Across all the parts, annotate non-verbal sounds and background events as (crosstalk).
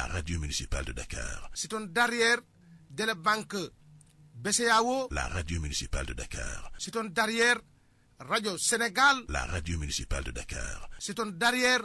la radio municipale de Dakar. C'est un derrière de la banque BCAO, La radio municipale de Dakar. c'est un derrière Radio Sénégal, La radio municipale de Dakar. c'est un derrière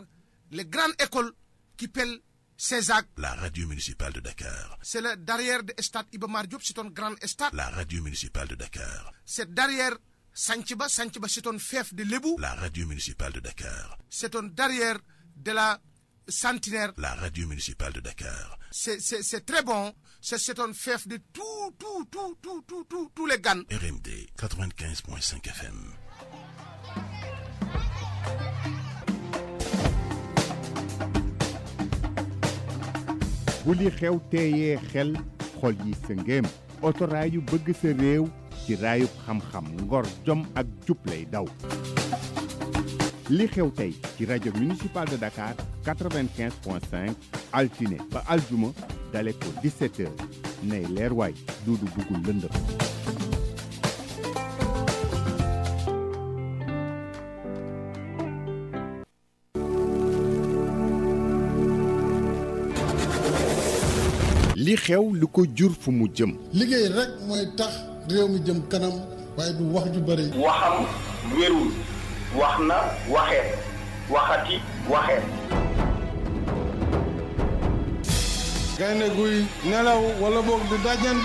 les grandes écoles qui pèlent Césac. La radio municipale de Dakar. C'est le derrière de Stade Ibamar Diop, c'est un grand stade. La radio municipale de Dakar. C'est derrière Sanchiba, Sanchiba c'est un fief de Lebou. La radio municipale de Dakar. C'est un derrière de la Centenaire. La radio municipale de Dakar. C'est- très bon. C'est c'est un fief de tout, tout, tout, tout, tout, tout, tous les GAN. RMD 95.5 FM. bu li xew teeyee xel xol yi sëngéem otoraay yu bëgg sa réew ci raayub xam-xam ngor jom ak jub lay daw li xew tey ci rajo municipal de Dakar 95.5 altine ba aljuma dale ko 17 heures. Nay leer waay duudu dugul lëndëm. Li xew lu ko jur fu mu jëm. Liggéey rek mooy tax réew mi jëm kanam waaye du wax ju bëri waxam wérul. Wax na waxeet waxati waxeet gaynde guy nelaw wala boog di dajan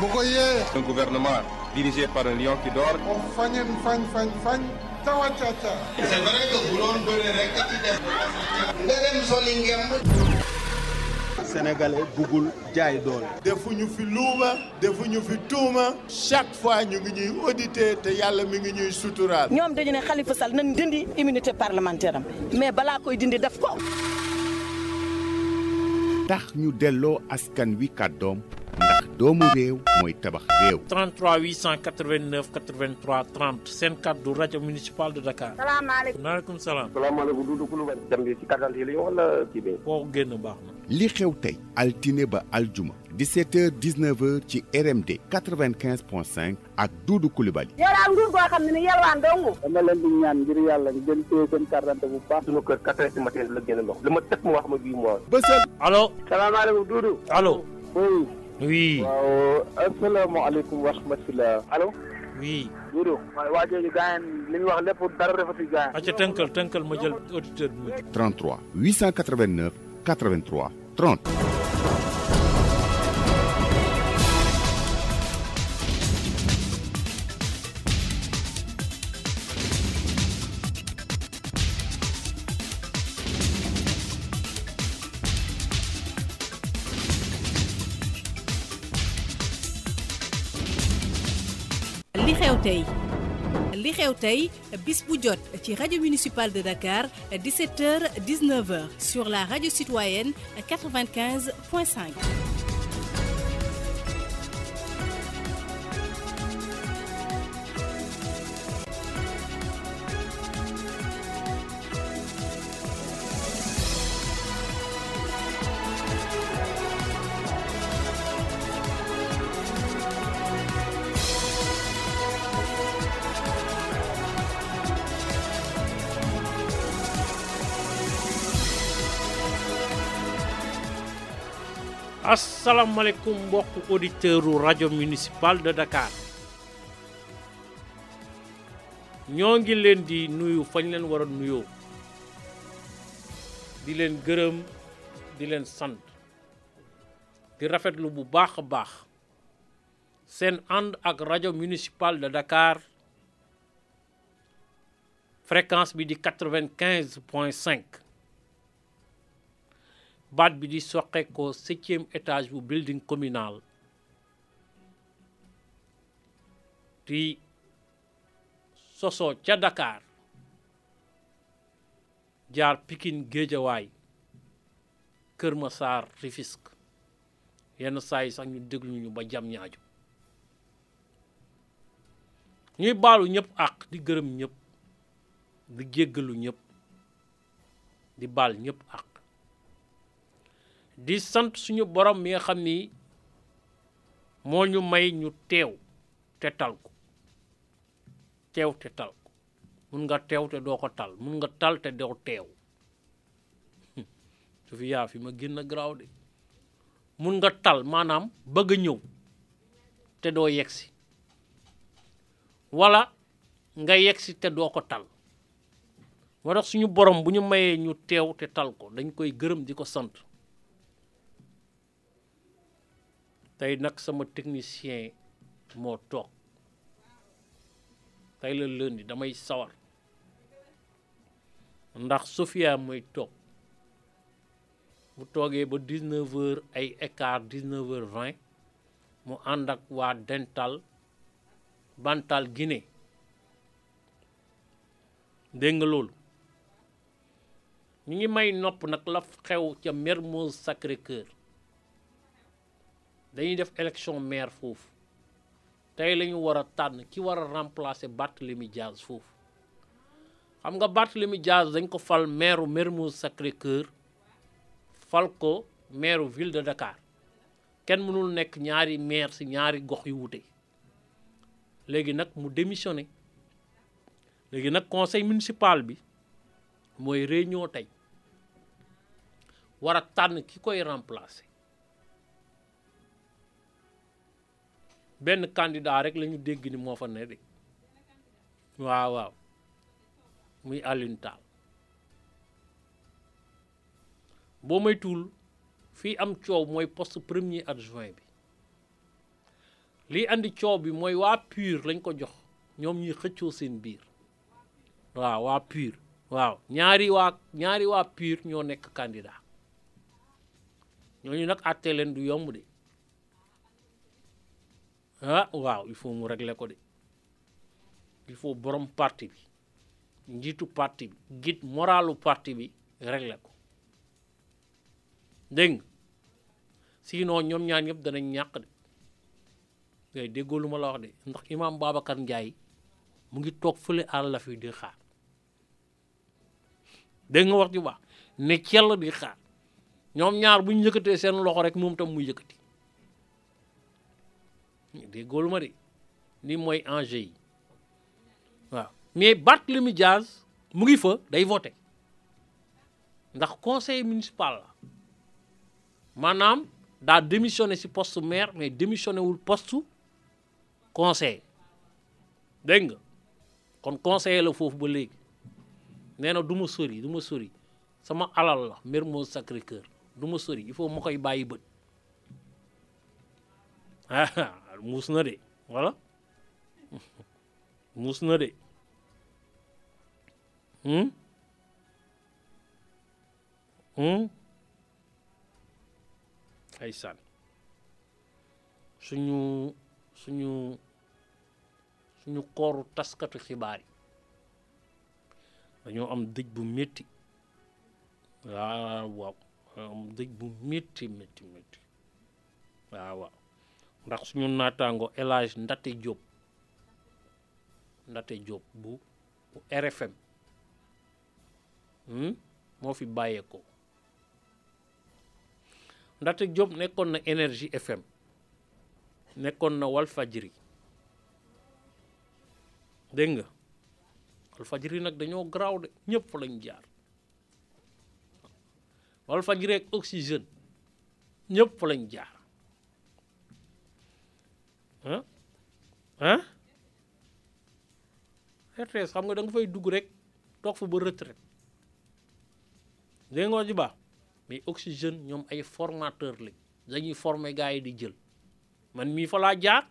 bu ko yee. Un gouvernement dirigé par un lion qui dort. o fañen fañ fañ fañ tawa caca c'est vrai que bu doon bëre rek a ci def. Nga dem soli ngemb. Sénégalais buggul jaay doole. Defuñu fi luuma defuñu fi tuuma. Chaque fois ñu ngi ñuy auditer te yàlla mi ngi ñuy suturaal. ñoom dañu ne Khalifa Sall nañ dindi immunité parlementaire am. Mais balaa koy dindi def ko. Tax ñu delloo askan wi kàddoom ndax doomu réew mooy tabax réew 33 889 83 30 seen kàddu rajo municipal de Dakar. salaamaaleykum. maaleykum salaam. salaamaaleykum Doudou Coulibaly dem bi ci carte d'identité yi wala kii génn baax na. Li xew tey altine ba aljuma 17h 19h ci RMD 95.5 ak Doudou Coulibaly yow daal nguur goo xam ne ni yalwaan dong. dama leen di ñaan ngir yàlla ngeen téye seen carte d'identité bu baax sunu kër quatre heures du matin la génn ndox li ma tëkk mu wax ma bii mois bësal allo. salaamaaleykum Doudou allo. oui oui. waaw asalaamaaleykum wa rahmatulah allo oui. Doudou waaye waa jooju gaayen li ñu wax lépp dara rafetul gaayen acca tënkal tënkal ma jël auditeur bi mujj. 33 889 83 ترون. اللي خيوتي li xew tey bis bu jot ci rajo municipal de Dakar 17h 19h sur la radio citoyenne 95.5. asalaamaaleykum mbokku auditeur u rajo municipal de Dakar. Ñoo ngi leen di nuyu fañ leen war nuyoo. Di leen gërëm di leen sant. Di rafetlu bu baax a baax seen ànd ak rajo municipal de Dakar. Fréquence bi di 95 point 5 baat bi di soqekoo septième étage bu building communal. Di soso ca Dakar. Jaar Pikine Géejawaay Kër Massar Rufisque. Yenn saa sax ñu déglu ñu ba jam ñaaju. Ñuy baalu ñëpp àq di gërëm ñëpp di jéggalu ñëpp di baal ñëpp àq. Di sant suñu borom mi nga xam ni moo ñu may ñu teew te tal ko. Teew te tal ko. Mun nga teew te doo ko tal. Mun nga tal te doo teew. (laughs) Su fi yaa fi ma génn garaaw de. Mun nga tal maanaam bëgg ñëw te doo yegsi wala nga yegsi te doo ko tal. Moo tax suñu borom bu ñu mayee ñu teew te tal ko dañ koy gërëm di ko sant. Tey nag sama technicien moo toog tey la lundi damay sawar. Ndax Sofia mooy toog bu toogee ba 19 heures ay écart 19 heures 20 mu ànd ak waa dental bantal Guinée. Dégg nga loolu? Ngi may nopp nag la xew ca Mermoz Sacré-Cœur dañuy def élection maire foofu. Tey la ñu war a tànn ki war a remplacer Barthélémy Diaz foofu. Xam nga Barthélémy Diaz dañ ko fal maire Mermoz Sacré-Cœur fal ko maire ville de Dakar. Kenn mënul nekk ñaari maire ci ñaari gox yu wute. Léegi nag mu démissionné. Léegi nag conseil municipal bi mooy réunion tey. War a tànn ki koy remplacer. Benn candidat rek la ñu dégg ni moo fa ne de. waaw waaw. muy Alioune Tall. boo moytuwul fii am coow mooy poste premier adjoint bi. lii andi coow bi mooy waa PUR lañ ko jox ñoom ñuy xëccoo seen biir. waaw waa PUR waaw ñaari waa ñaari waa PUR ñoo nekk candidat. ñooñu nag àttee leen du yomb de. Ah il faut régler ko de. Il faut borom parti bi njiitu parti bi guide moralu parti bi régler ko. Dégg nga? Sinon ñoom ñaar ñëpp danañ ñàkk de. Ngay déggoo ma la wax de ndax imam Babacar Ndiaye mu ngi toog fële àll la fi di xaar. Dégg nga wax ju baax ne cell di xaar. Ñoom ñaar déggoo lu ma de. Ni mooy yi. Waaw. Mais Barthélémy Diaz mu ngi fa day voté. Conseil municipal la. Maanaam daa démissionné ci poste maire mais démissionné wul poste conseil. Dégg nga? Kon conseiller la foofu ba léegi. Nee na du ma sori du ma sama alal la Mermoz Sacré-Cœur. Du ma sori il faut ma koy bàyyi bët (laughs) muus na de voilà. Muus hum ay sàn suñu suñu suñu kooru taskatu xibaar yi. Dañoo am dëj bu métti waaw waaw. Am dëj bu métti métti métti waaw waaw ndax suñu naataango élage Ndate Diop Ndate Diop bu bu RFM moo fi bàyyeekoo. Ndate Diop nekkoon na Énergie FM nekkoon na Walfajri dégg nga? Walfajri nag dañoo garaaw de ñëpp fa lañ jaar. Walfajri ak Oxygène ñëpp fa lañ jaar. Ah ah RTS xam nga da nga fay dugg rek toog fa ba retraite. Dégg nga ji baax? Mais Oxygène ñoom ay formateur lañ. Dañuy former gars yi di jël. Man mii fa jaar.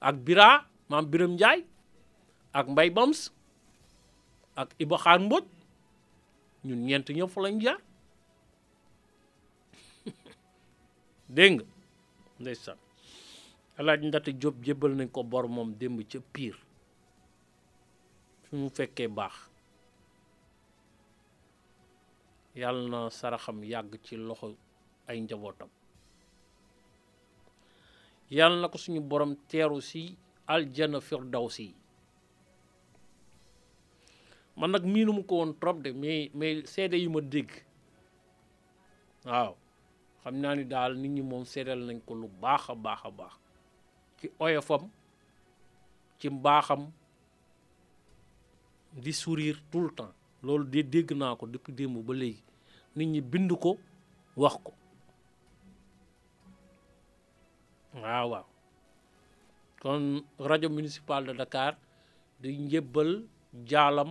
Ak Bira maam Biram Njaay ak Mbay Bams ak Iba Xaar Mboj ñun ñeent ñëpp fa jaar. (laughs) Dégg nga? Ndeysaan. Alaaji Ndate Jóob jébbal nañ ko bor moom démb ca piir fi mu fekkee baax. Na saraxam yàgg ci loxo ay njabootam. Yàlla na ko suñu borom teeru si aljana firdawsi. Man nag miinu mu ko woon trop de mais mais seede yu ma dégg. Waaw. Xam naa ni daal nit ñi moom nañ ko lu baax a baax ci oyofam ci mbaaxam di sourire tout le temps. Loolu de dégg naa ko depuis démb ba nit ñi bind ko wax ko. Waaw kon rajo municipal de Dakar di njëbbal jaalam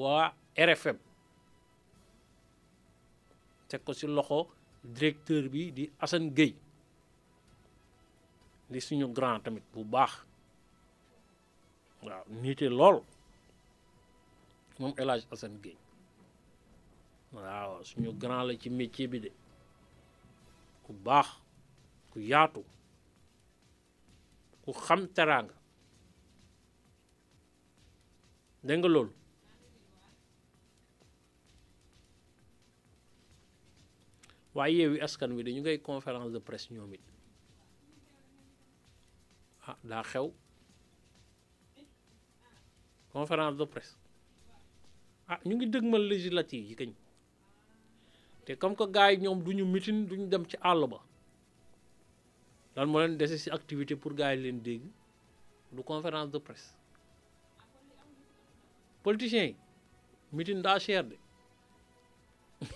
waa RFM teg ko ci loxo directeur bi di Assane Gueye di suñu grand tamit bu baax. Waaw niite lool. Moom El Hadj Assane waaw suñu grand la ci métier bi de. Ku baax ku yaatu ku xam teraanga. Dégg nga loolu? Waaye yeewi askan wi dañu ngay conférence de presse ñoom it. Ah daa xew. Conférence de presse. Ah ñu ngi dëgmal législative yi kañ. Te comme que gars yi ñoom duñu mitin duñu dem ci àll ba. Lan moo leen dese ci activité pour gars yi leen dégg? Du conférence de presse. Politiciens yi mitin daa cher de. (laughs)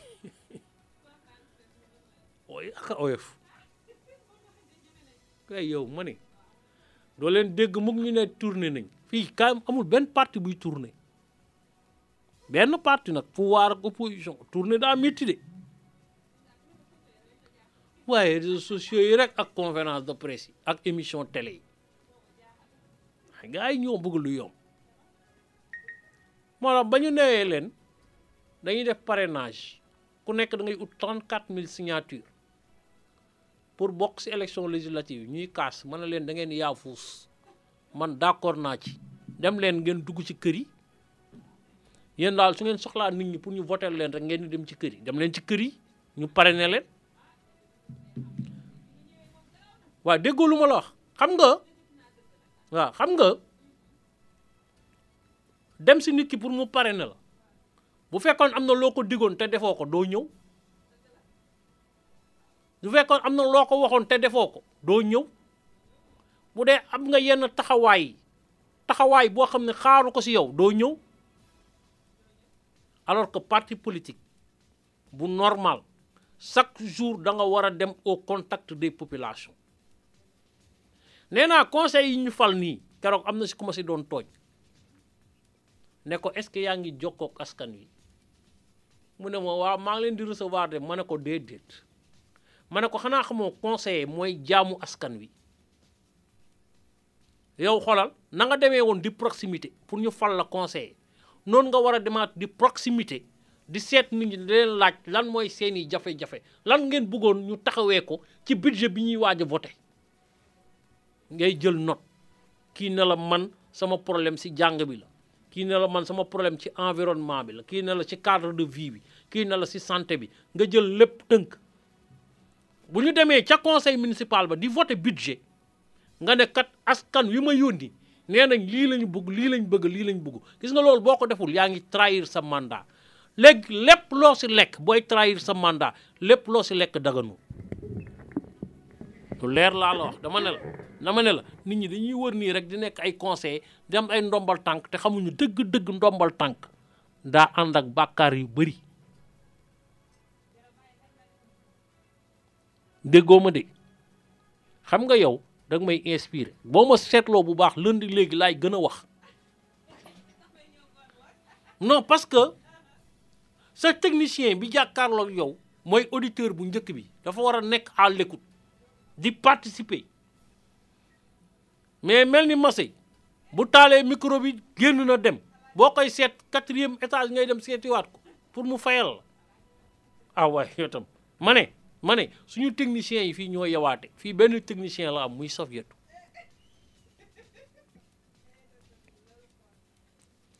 Ooy aka oyof. Kay yow ma ne. Doo leen dégg mukk ñu ne tourné nañ. Fii ka amul benn parti buy tourné. Benn parti nag pouvoir ak opposition tourné daa métti de. Waaye réseaux sociaux yi rek ak conférence de presse yi ak émission télé yi. Gars yi ñoo bëgg lu yomb. Moo tax ba ñu newee leen dañuy def parrainage. Ku nekk da ngay ut 34 000 signatures. Pour bokk ci élection législative ñuy kaas mën na leen da ngeen man d'accord naa ci. Dem leen ngeen dugg ci kër yi. Yéen daal su ngeen soxlaa nit ñi pour ñu voter leen rek ngeen dem ci kër dem leen ci kër yi ñu parrainer leen. Waaw déggoo la wax. Xam nga waaw xam nga dem si nit ki pour mu parrainer la. Bu fekkoon am na loo ko digoon te defoo ko doo bu fekkoon am na loo ko waxoon te defoo ko doo ñëw. Bu dee am nga yenn taxawaay taxawaay boo xam ne ko si yow doo ñëw. Alors que parti politique bu normal chaque jour da nga war a dem au contact des populations. Nee naa conseil yi ñu fal nii keroog am na si ku doon tooñ. Ne ko est-ce que yaa ngi askan wi? Mu ne ma maa ngi leen di recevoir de ma ne ko déedéet ma ne ko xanaa xamoo conseiller mooy jaamu askan wi. Yow xoolal na nga demee woon di proximité pour ñu fal la conseiller. Noonu nga war a demaat di proximité di seet nit ñi di leen laaj lan mooy seeni jafe-jafe lan ngeen bëggoon ñu taxawee ko ci budget bi ñuy waaj a voté. Ngay jël note kii ne la man sama problème si jàng bi la kii ne la man sama problème ci environnement bi la kii ne la ci cadre de vie bi kii ne la si santé bi nga jël lépp tënk. Bu ñu demee ca conseil municipal ba di voté budget nga ne kat askan wi ma yónni nee nañ lii lañu bëgg lii lañ bëgg lii lañ bëgg gis nga loolu boo ko deful yaa ngi trahir sa mandat. Léegi lépp loo si lekk booy trahir sa mandat lépp loo si lekk daganu. Lu leer laa la wax dama ne la dama ne la nit ñi dañuy wër nii rek di nekk ay conseil di am ay ndombal tànk te xamuñu dëgg-dëgg ndombal tànk. Daa ànd ak bàkkaar yu bari. Déggoo ma de. Xam nga yow da nga may inspiré. Boo ma seetloo bu baax lundi léegi laay gën a wax. Non parce que sa technicien bi jàkkaarloog yow mooy auditeur bu njëkk bi. Dafa war a nekk à l'écoute di participer. Mais mel ni Massé bu taalee micro bi génn na dem. Boo koy seet quatrième étage ngay dem seetiwaat ko pour mu fayal la. Ah waay tam ma ne ma ne suñu techniciens yi fii ñoo yawaate fii benn technicien la am muy soviet.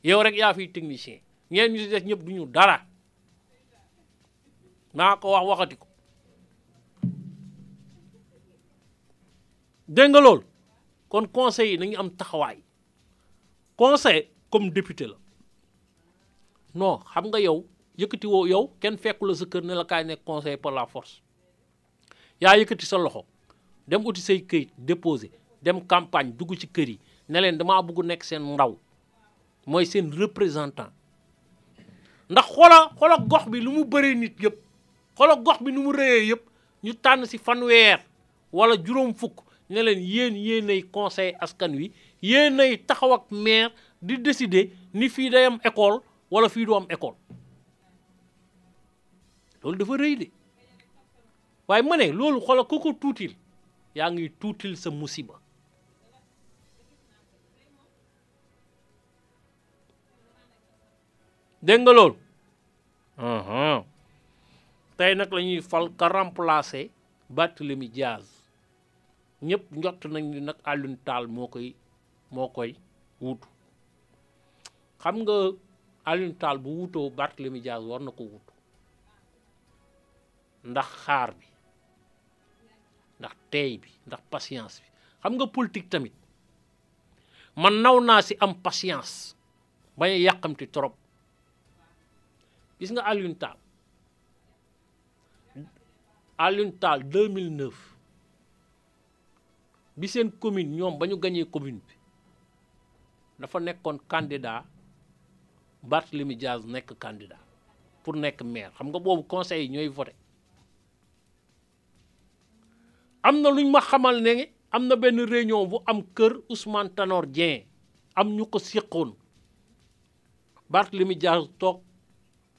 Yow rek yaa fiy technicien. Ñeen ñu si des duñu dara. Naa ko wax waxati dégg nga kon conseil yi nañu am taxawaay. Conseil comme député la. Non xam nga yow yëkkati woo yow kenn fekku sa kër ne la kaay nekk conseil par la force yaa yëkkati sa loxo dem uti say këyit déposé dem campagne dugg ci kër yi ne leen damaa bëgg nekk seen ndaw mooy seen représentant. ndax xoola xoola gox bi lu mu bëree nit yëpp xoola gox bi nu mu rëyee yëpp ñu tànn si fanweer wala juróom fukk ne leen yéen yéenay conseil askan wi yéenay taxaw ak maire di décider ni fii day am école wala fii du am école. loolu dafa rëy de waaye ma ne loolu xoola ku ko tuutil yaa ngi tuutil sa musiba. Dégg nga loolu? Tey nag la ñuy fal ka remplacer Barthélemy Diaz. Ñëpp njott nañ ni nag Alioune Tall moo koy moo koy wuutu. Xam nga Alioune Tall bu wutoo Barthélemy Diaz war na ko wutu ndax xaar bi ndax teey bi ndax patience bi. Xam nga politique tamit man naw naa si am patience bañ a yàqamti trop. Gis nga Alioune Tall Alioune Tall 2009 bi seen commune ñoom ba ñu gañee commune bi dafa nekkoon candidat Barthélemy Diaz nekk candidat pour nekk maire. Xam nga boobu conseil yi ñooy voté am na luñ ma xamal ne am na benn réunion bu am kër Ousmane Tanor am ñu ko séqoon. Barthélemy Diaz toog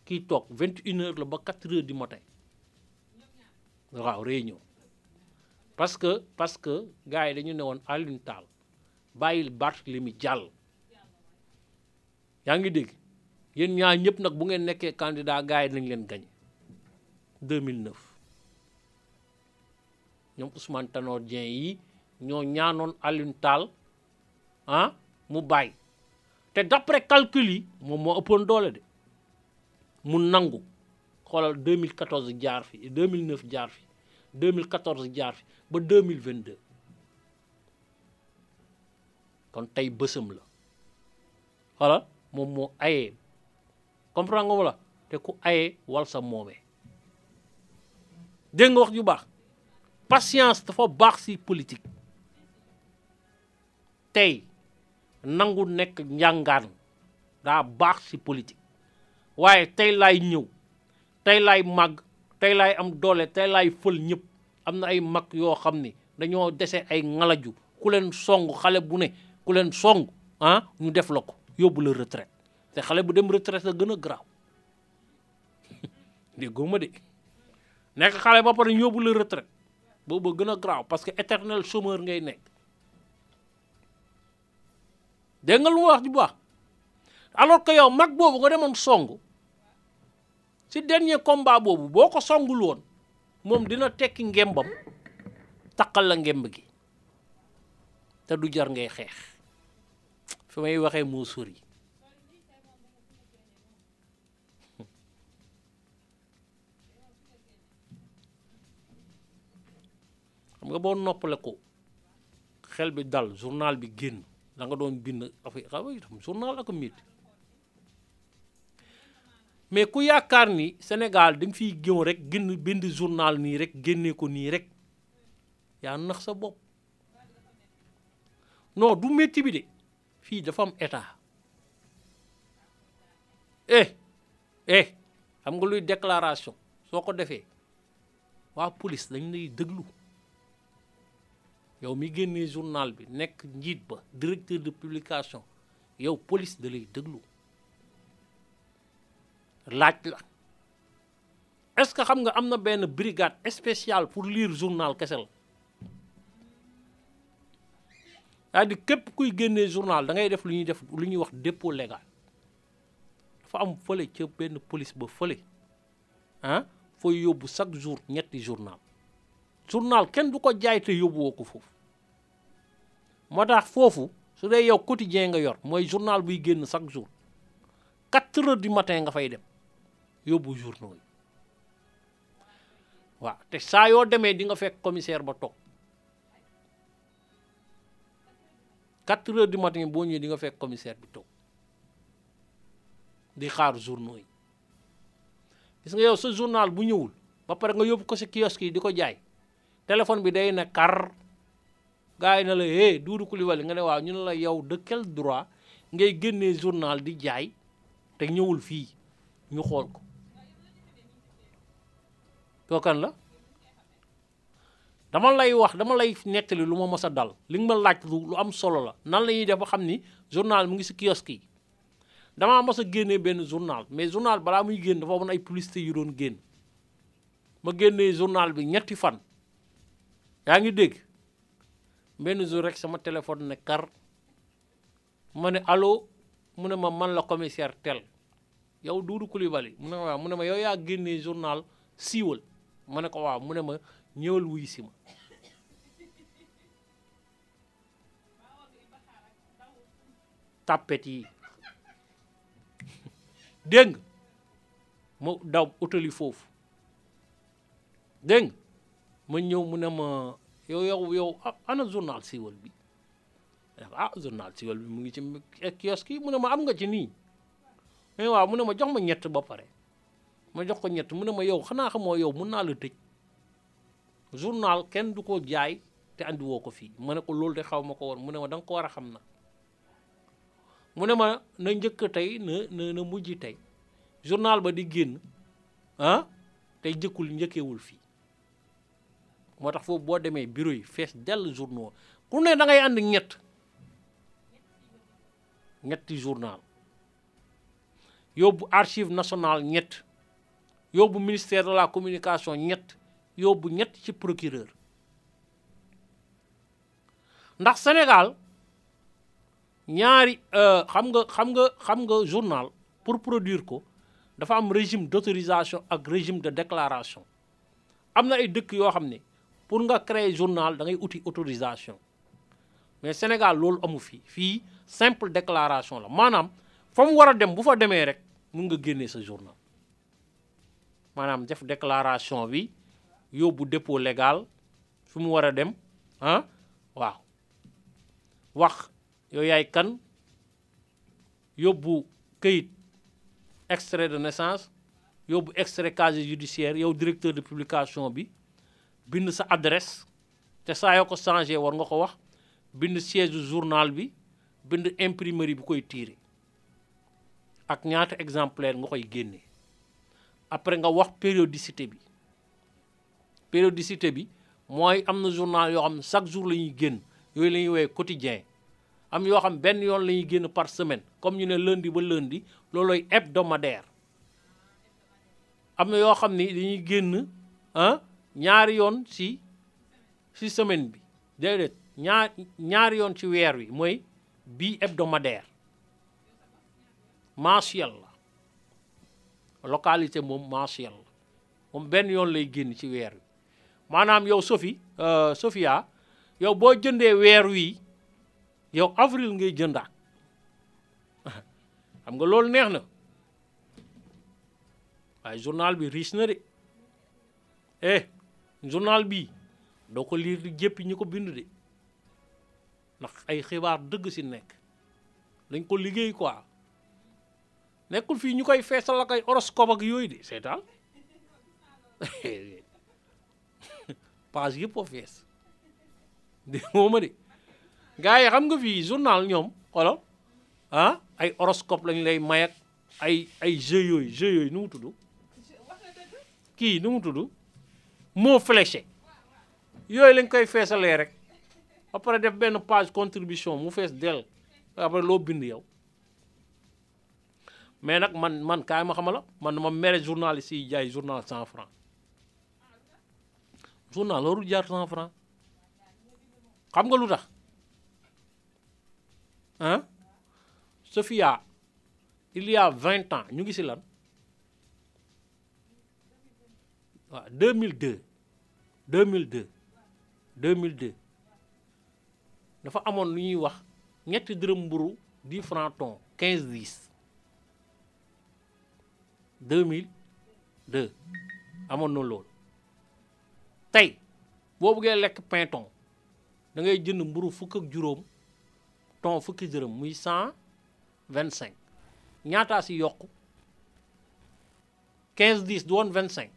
kii toog vingt une heures la ba quatre heures du matin. Waaw réunion. Parce que parce que gars yi dañu ne woon Alioune Tall bàyyil Barthélemy jàll yaa ngi dégg? Yéen ñaar ñëpp nag bu ngeen nekkee candidat gars yi nañ leen gañ 2009 ñoom Ousmane Tanor Dieng yi ñoo ñaanoon Alioune ah mu bàyyi. Te d'après calcul yi moom moo ëppoon doole de. Mu nangu. Xoolal 2014 jaar fi 2009 jaar fi 2014 jaar fi ba 2022 kon tey bësam la. Xoolal moom moo ayee. Comprendre nga wala? Te ku ayee wal sa moomee. Dégg nga wax ju baax patience dafa baax si politique. Tey nangu nekk njàngaan daa baax si politique. Waaye tey laay ñëw tey laay màgg tey laay am doole tey laay fël ñëpp. Am na ay mag yoo xam ni dañoo dese ay ngalaju. Ku leen song xale bu ne ku leen song ah ñu def la ko yóbbu la retraite. Te xale bu dem retraite la gën a garaaw. (laughs) Déggoo ma de. Nekk xale ba pare ñu yóbbu la retraite boobu gën a garaaw parce que éternel chômeur ngay nekk. Dégg nga lu wax ju baax? Alors que yow mag boobu nga demoon song si dernier combat boobu boo ko songul woon moom dina tekki ngembam taqal la ngemb gi te du jar ngay xeex. Fi may waxee moo sori xam nga boo noppale ko xel bi dal journal bi génn danga doon bind affaire xam journal ak métti mais ku yaakaar ni Sénégal da nga fiy géew rek génn bind journal nii rek génnee ko nii rek yaa nax sa bopp. Non du métti bi de. Fii dafa am état. Eh eh xam nga luy déclaration soo ko defee waa police dañ lay déglu. Yow mi génnee journal bi nekk njiit ba directeur de publication yow police da lay déglu. Laaj la. Est-ce que xam nga am brigade spéciale pour lire journal kese la? Journal da ngay def lu dépôt légal. Dafa am fële ca police ba fële ah fooy yóbbu chaque jour ñetti journal journal kenn du ko jaay te yóbbuwoo ko foofu. moo tax foofu su dee yow quotidien nga yor mooy journal buy génn chaque jour quatre heures du matin nga fay dem yóbbu journaux yi. waaw te saa yoo demee di nga fekk commissaire ba toog. quatre heures du matin boo ñëwee di nga fekk commissaire bi toog di xaar journaux yi. gis nga yow sa journal bu ñëwul ba pare nga yóbbu ko si kiosque yi di ko jaay. Téléphone bi day ne kar. Gars yi na la hé Doudou Coulibaly nga ne waaw ñu ne la yow de quel droit ngay génnee journal di jaay te ñëwul fii ñu xool ko. Kookan la? Dama lay wax dama lay nettali lu ma mës dal. Li nga ma laaj lu am solo la. Nan la ñuy def ba xam ni journal mu ngi si kiosque yi. Damaa mës a génnee benn journal mais journal balaa muy génn dafa amoon ay publicité yu doon génn. Ma génnee journal bi ñetti fan yaa ngi dégg? Benn jour rek sama téléphone ne kar ma ne allo? Mu ne ma man la commissaire tel. Yow Doudou Coulibaly? Mu ne ma waaw. Mu ne ma yow yaa génnee journal siiwal? Ma ko waaw. Mu ma ñëwal wuy si ma. Yi. Daw utali foofu. Dégg ma ñëw mu ne ma yow yow yow ana journal siiwal bi? Ah journal siiwal bi mu ngi ci kiosque yi mu ne ma am nga ci nii. Mais waaw mu ne ma jox ma ñett ba pare. Ma jox ko ñett mu ne ma yow xanaa xamoo yow mun naa la tëj. Journal kenn du ko jaay te andi woo ko fii. Ma ne ko loolu de xaw ma ko woon. Mu ne ma da nga ko war a xam na mu ne ma na njëkk tey na na na mujj tey. Journal ba di génn ah tey jëkkul njëkkeewul fii. Moo tax foofu boo demee bureau yi fees dell journaux ku ne da ngay ànd ñett. Ñetti journal. Yóbbu archive nationale ñett. Yóbbu ministère de la communication ñett. Yóbbu ñett ci procureur. Ndax Sénégal ñaari xam nga xam nga xam nga journal pour produire ko dafa am régime d'autorisation ak régime de déclaration. Am na ay dëkk yoo xam ne pour nga créer journal da ngay uti autorisation. Mais Sénégal loolu amu fii simple déclaration la. Maanaam fa mu war a dem bu fa demee rek mun nga génnee sa journal. Maanaam def déclaration bi yóbbu dépôt légal fi mu war a dem ah waaw. Wax yow yaay kan? Yóbbu këyit extrait de naissance yóbbu extrait casier judiciaire yow directeur de publication bind sa adresse te saa yoo ko changé war nga ko wax bind siège journal bi bind imprimerie bi koy tiire ak ñaata exemplaire nga koy génne. Après nga wax périodicité bi. Périodicité bi mooy am na journal yoo xam chaque jour la ñuy génn yooyu la ñuy woowee quotidien. Am yoo xam benn yoon la ñuy génn par semaine comme ñu ne lundi ba lundi loolooy hebdomadaire. Am na yoo xam ni dañuy génn ah ñaari yoon ci ci semaine bi. Déedéet ñaar ñaari yoon ci weer wi mooy bii hebdomadaire. Mensuel la. Localité moom mensuel la. Moom benn yoon lay génn ci weer wi. Maanaam yow Sophie Sophia yow boo jëndee weer wi yow avril ngay jëndaat. (laughs) Xam nga loolu neex na. Waaye journal bi riche na de. Eh journal bi doo ko liir di jéppi ñi ko bind de. Ndax ay xibaar dëgg si nekk. Dañ ko liggéey quoi. Nekkul fii ñu koy feesal ak ay horoscope ak yooyu de seetaan. (laughs) Page yëpp a fees. De mooma de. Gars yi xam nga fii journal ñoom xolo ah ay horoscope lañ lay may ak ay ay jeux yooyu jeux yooyu nu mu tudd? Kii nu mu tudd? Mot fléché. Yooyu lañ koy feesalee rek. Après def benn page contribution mu fees del après loo bind yow. Mais nag man man kaay ma xamala man ma mere journaliste yi jaay journal cent franc journal warul jaar cent franc xam nga lu tax? Ah Sophia il y vingt ans ñu ngi si lan? Waaw 2002 2002 2002 dafa amoon lu ñuy wax ñetti dërëm mburu 10 francs ton 15 10 2002 amoon na loolu. Tey boo bëggee lekk pain ton da ngay jënd mburu fukk ak juróom ton fukki dërëm muy 125 ñaataa si yokk 15 10 du woon 25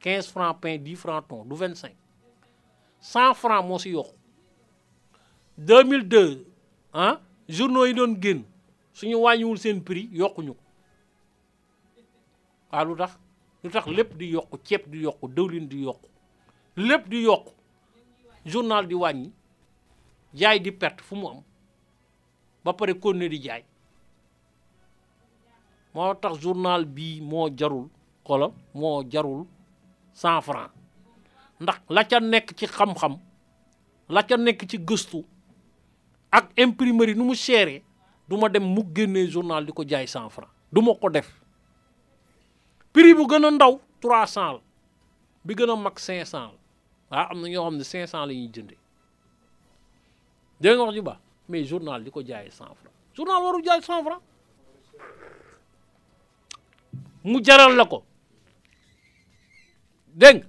15 francs pain 10 francs ton du 25 100 francs moo si yokku. 2002 ah journaux yi doon génn suñu wàññiwul prix yokkuñu ko. Waaw lu tax? Lu tax lépp di yokku ceeb di yokku dëwlin di yokku lépp journal di wàññi jaay di perte fu mu ba pare continuer di journal bii moo jarul xoolal moo jarul cent franc ndax la ca nekk ci xam-xam la ca nekk ci gëstu ak imprimerie nu mu seeree du ma dem mu génnee journal di ko jaay cent franc du ma ko def. Prix bu gën a ndaw trois cent la bi gën a mag cinq cent la. Waaw am na ñoo xam ne cinq la ñuy jëndee. Dégg nga wax ji ba mais journal di ko jaayee cent franc journal waru jaay cent franc mu jaral la ko. Dégg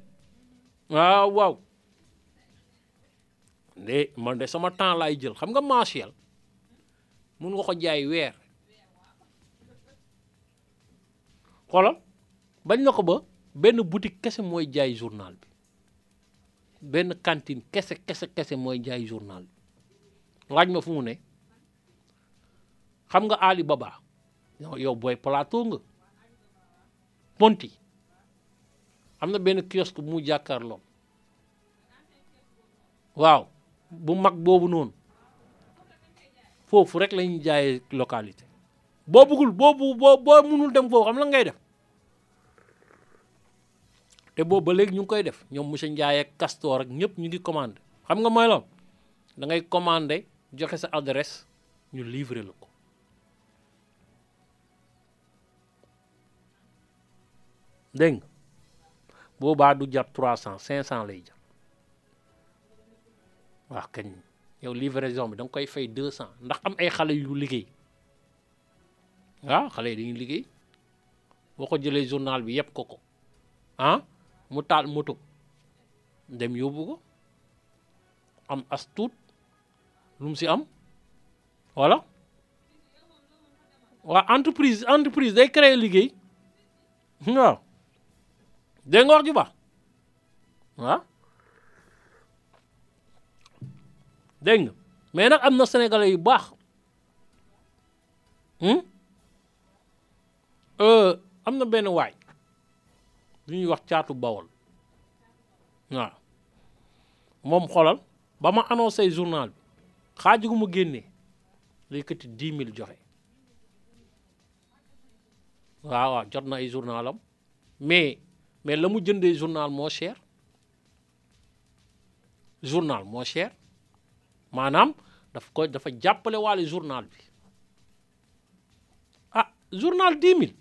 waaw waaw. Man de sama temps laay jël. Xam nga mensuel mun nga ko jaay weer. Xoolal bañ na ko ba benn boutique kese mooy jaay journal bi. Benn cantine kese kese kese mooy jaay journal bi. Laaj ma fu mu ne. Xam nga Ali Baba yow booy plateau nga. Ponti am na benn kiosque bu mu jàkkaarloo waaw bu mag boobu noonu. Foofu rek la ñuy jaayee localité. Boo bëggul boo boo boo mënul dem foofu xam la ngay def. Te boobu ba léegi ñu ngi koy def. Ñoom monsieur Ndiaye ak Castor ñëpp ñu ngi commandé. Xam nga mooy loolu? Da ngay commandé joxe sa adresse ñu livrer la ko. Dégg nga? Boobaa du jar trois cent cinq cent lay jar waaw kañ yow livraison bi da nga koy fay deux cent ndax am ay xale yu liggéey. Waaw xale yi dañuy liggéey. Boo ko journal bi yëpp ko ko. Ah mu moto. Dem ko. Am as tuut. Si am? Voilà. Waa entreprise entreprise day créer liggéey. Waaw dégg nga wax ju baax. Waaw dégg nga. Mais nag am na sénégalais yu baax. Am na benn waay lu ñuy wax caatu bawol. Waaw. Moom xoolal ba ma annoncé journal bi xaaju gu mu génnee lay këtti mille joxe. Waaw jot na ay journalam mais mais la mu jëndee journal moo cher. Journal moo cher. Maanaam daf ko dafa jàppale waale journal bi. Ah journal dix mille.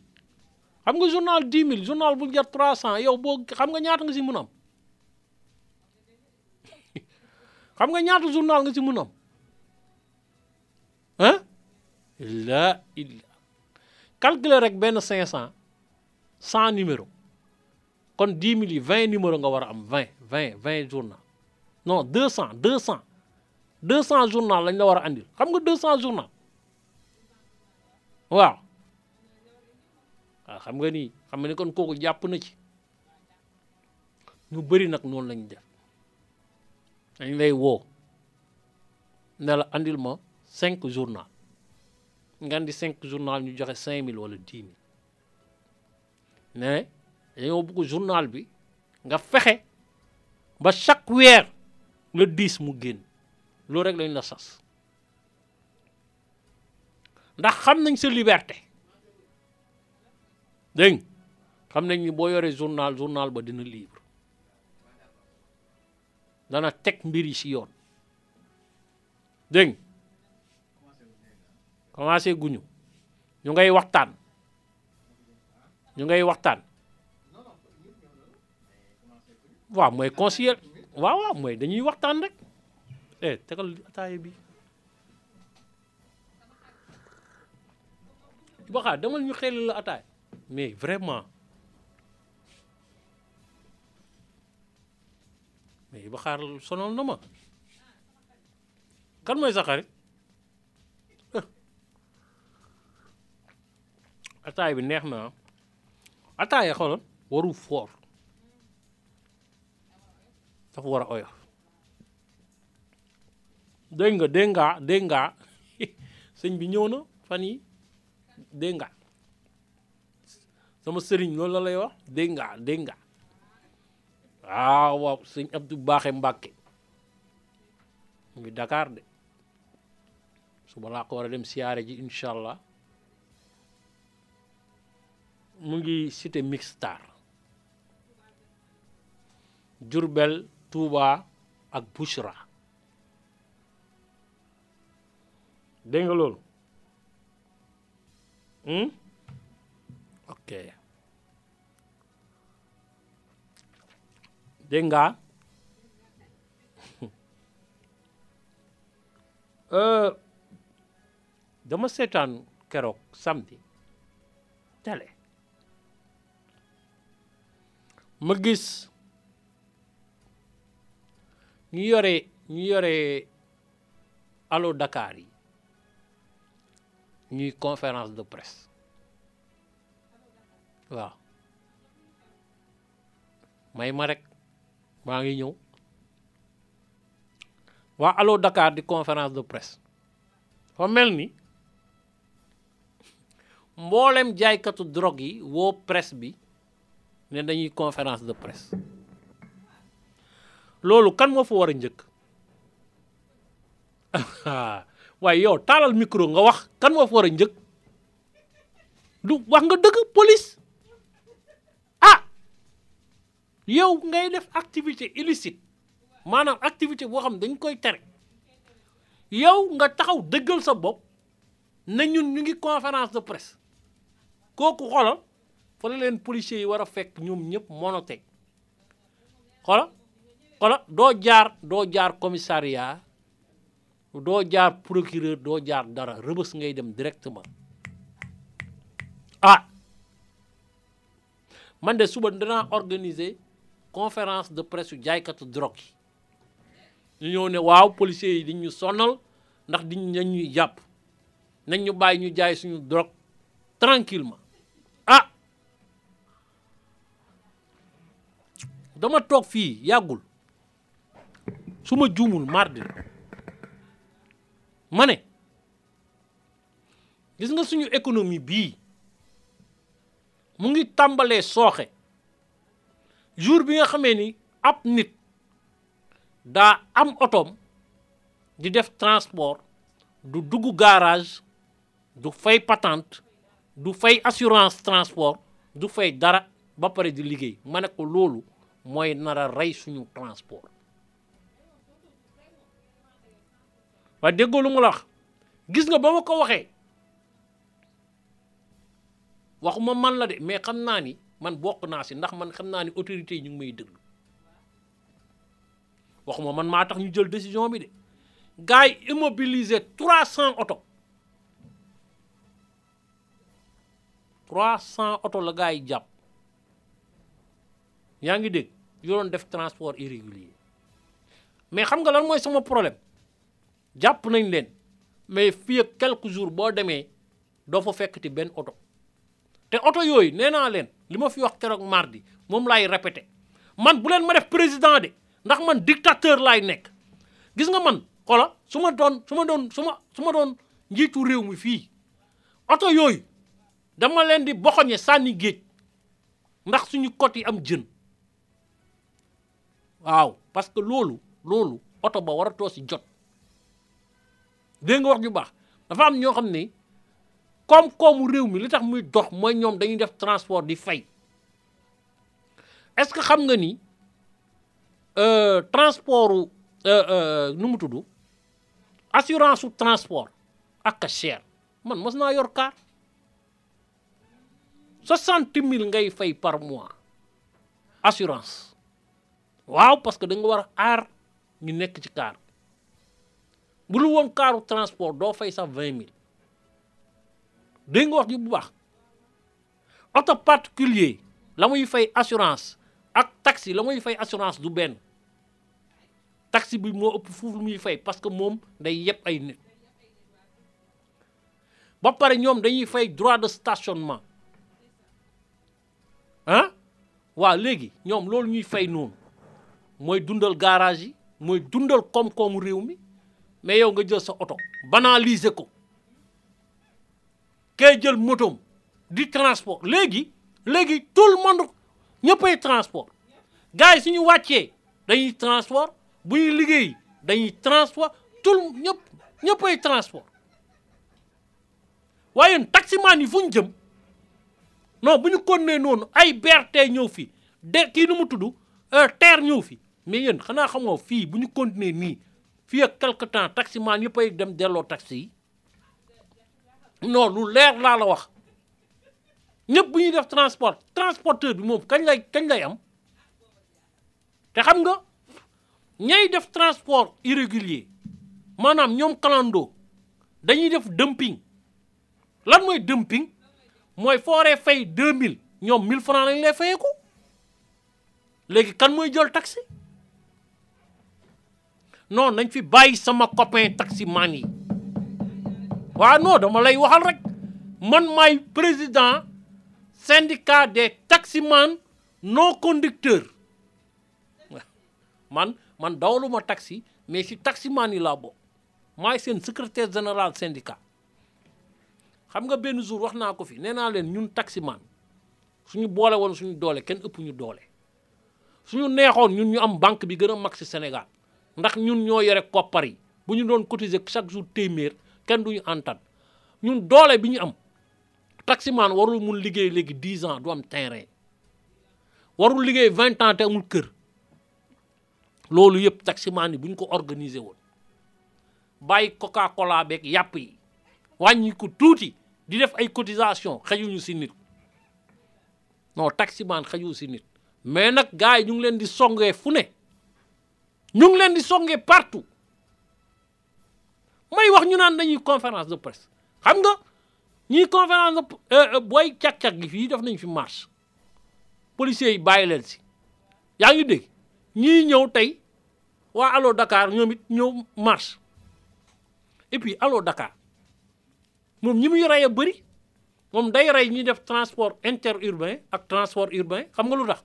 Xam nga journal dix mille journal bu jar trois cent yow boo xam nga ñaata nga si mun am? (laughs) Xam nga ñaata journal nga si mun am? Ah la illa calculer rek benn cinq cent cent numéro kon dix mille yi vingt numéro nga war am vingt vingt vingt journal. Non deux cent deux cent. Deux cent journal lañ la war a andil. Xam nga deux cent journal? Waaw. Waaw xam nga ni xam ni kon kooku jàpp na ci. Ñu bëri nag noonu lañ def. Dañ lay woo. Ne la andil ma cinq journal. Nga andi cinq journal ñu joxe cinq mille wala dix mille. Ne dañoo bëgg journal bi nga fexe ba chaque weer le dix mu génn. Loolu rek lañ la sas. Ndax xam nañ sa liberté. Dégg xam nañ ni boo yoree journal journal ba dina libre. Dana teg mbir yi si yoon. Dégg commencé guñu. Ñu ngay waxtaan. Ñu ngay waxtaan. Waaw mooy conseiller waaw waaw mooy dañuy waxtaan rek. Eh tegal ataaye bi. Baxaa demal ñu xel la ataay mais vraiment. Mais baxaar sonal na ma. Kan mooy sa xarit? Ataay bi neex na. Ataay xoolal waru foor. Dafa war a oyof dégg nga dégg nga dégg nga (laughs) bi ñëw na fan yi dégg nga sama sëriñ loolu la lay wax dégg nga dégg nga waaw waaw sëñ Abdou Baaxe Mbàkke ngi Dakar de suba laa ko war a dem siyaare ji incha allah mu ngi cité Mixtar. Diourbel Touba ak Bouchra dégg nga hmm? ok dégg nga (laughs) euh, dama seetaan keroog samedi télé ma gis ñu yore ñu yore allo Dakar yi ñuy conférence de presse. Waaw. May ma rek maa ngi ñëw. Waa allo Dakar di conférence de presse. Fa mel ni mboolem jaaykatu drogue yi woo presse bi ne dañuy conférence de presse. Loolu kan moo fa war a njëkk. (laughs) Waaye yow micro nga wax kan moo fa war a njëkk. Du wax nga dëgg police. Ah! Yow ngay def activité illicite maanaam activité boo xam dañ koy tere. Yow nga taxaw dëggal sa bopp na ñun ñu ngi conférence de presse. Kooku xoolal fa la leen policiers yi war fekk ñoom ñëpp monote xoolal xoolal doo jaar doo jaar commissariat doo jaar procureur doo jaar dara rëbës ngay dem directement. Ah. Man de suba danaa organiser conférence de presse yu jaaykatu drogue ñu ñëw ne waaw policiers yi dañ ñu sonal ndax diñ nañ ñuy jàpp. Nañ ñu bàyyi ñu jaay suñu drogue tranquillement. Ah. Dama toog fii yàggul su ma juumul mardi ma ne gis nga suñu économie bii mu ngi tàmbalee sooxe. Jour bi nga xamee ni ab nit daa am otoom di def transport du dugg garage du fay patente du fay assurance transport du fay dara ba pare di liggéey. Ma ne ko loolu mooy nar a rey suñu transport. Waaye déggoo lu mu la wax. gis nga ba ma ko waxee. waxuma man la de mais xam naa ni man bokk naa si ndax man xam naa ni autorités yi ñu ngi may déglu. waxuma man maa tax ñu jël décision bi de. gars immobiliser trois cent oto. trois cent oto la gars yi jàpp. yaa ngi dégg yu doon def transport irrégulier. mais xam nga lan mooy sama problème jàpp nañ leen mais fii ak quelques jours boo demee doo fa fekkati benn oto. Te oto yooyu nee naa leen li fi wax keroog mardi moom laay répété. Man bu leen ma def président de ndax man dictateur laay nekk. Gis nga man xola su ma doon su ma doon su ma doon njiitu réew mi fii oto yooyu dama leen di boxoñe sànni géej ndax suñu côte yi am jën. Waaw parce que loolu loolu oto ba war a too si jot dégg nga wax ju baax. Dafa ne koom-koomu réew mi li tax transport est-ce que xam nga ni transportu nu mu tudd assurance su transport ak cher. Man mos mille par mois assurance. Waaw parce que da nga war aar ñu nekk bu lu woon caru transport doo fay sax vingt mille. Dégg nga wax ji bu baax. Oto particulier la muy assurance ak taxi la muy fay assurance du taxi bi moo ëpp foofu lu muy fay parce que moom day yeb ay nit. Ba pare ñoom dañuy fay droit de stationnement. Ah waaw léegi ñoom loolu ñuy fay noonu mooy dundal garage yi mooy dundal koom-koomu réew mais yow nga jël sa oto banaliser ko. Kay jël motom di transport. Léegi tout le monde ñëppay transport. Gars yi suñu wàccee dañuy transport. Bu ñuy liggéey dañuy transport. Tout ñëpp ñëppay transport. Waaye taximaan yi fu jëm non bu ñu ay de kii nu mu tudd terre ñëw fi. Mais yéen xamoo fii bu ñu continuer nii fii ak quelque temps taximaan yëpp ay dem delloo taxi yi. Non lu leer laa la wax. Ñëpp bu ñuy def transport transporteur bi moom kañ lay kañ lay am? Te xam nga ñay def transport irrégulier maanaam ñoom kalando dañuy def dumping. Lan mooy dumping? Mooy fooree fay 2000 ñoom 1000 francs lañ lay fayeeku. Léegi kan mooy jël taxi? Non nañ fi bàyyi sama copain taximan yi waaw non dama lay waxal rek. Man maay président syndicat des taximans non conducteur man man dawaluma taxi mais si taximan yi laa bokk. Maay seen secrétaire général syndicat. Xam nga benn jour wax naa ko fi nee naa leen ñun taximan suñu boole woon suñu doole kenn ëpp ñu doole. Suñu neexoon ñun ñu am banque bi gën a mag si Sénégal. Ndax ñun ñoo yore koppar yi. bu ñu doon cotiser chaque jour téeméer kenn duñu antan. ñun doole bi ñu am taximan warul mun liggéey léegi 10 ans du am terrain. warul liggéey 20 ans te amul kër. loolu yëpp taximan yi bu ñu ko organiser woon. bàyyi coca cola beeg yàpp yi. wàññi ko tuuti di def ay cotisation xajuñu si nit. non taximan xaju si nit. mais nag gars yi ñu ngi leen di songee fu ne. Ñu ngi leen di songee partout. May wax ñu naan dañuy conférence de presse. Xam nga ñii conférence de booy cag-cag gi fii def nañ fi marche. Policiers yi bàyyi leen si. Yaa ngi dégg? Ñii ñëw tey waa Allo Dakar ñoom it ñëw marche. Et puis Allo Dakar moom ñi muy rey a bëri moom day rey ñuy def transport interurbain ak transport urbain. Xam nga lu tax?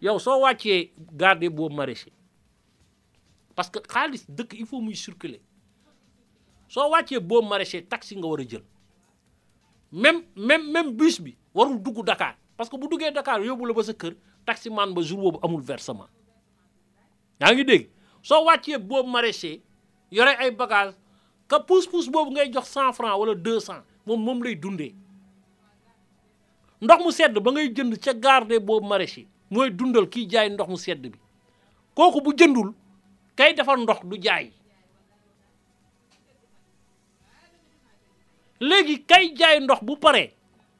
Yow soo wàccee garde boobu maraîcher parce que xaalis dëkk il faut muy circuler. soo wàccee boobu maraîcher taxi nga war a jël. Même même même bus bi warul dugg Dakar. parce que bu duggee Dakar yóbbu la ba sa kër taxi man ba jour boobu amul versement. Yaa ngi dégg? soo wàccee boobu maraîcher yore ay bagage ka pousse-pousse boobu ngay jox cent franc wala deux cent moom moom lay dundee. ndox mu sedd ba ngay jënd ca garde boobu maraîcher mooy dundal kiy jaay ndox mu sedd bi. kooku bu jëndul kay defar ndox du jaay. Léegi kay jaay ndox bu paree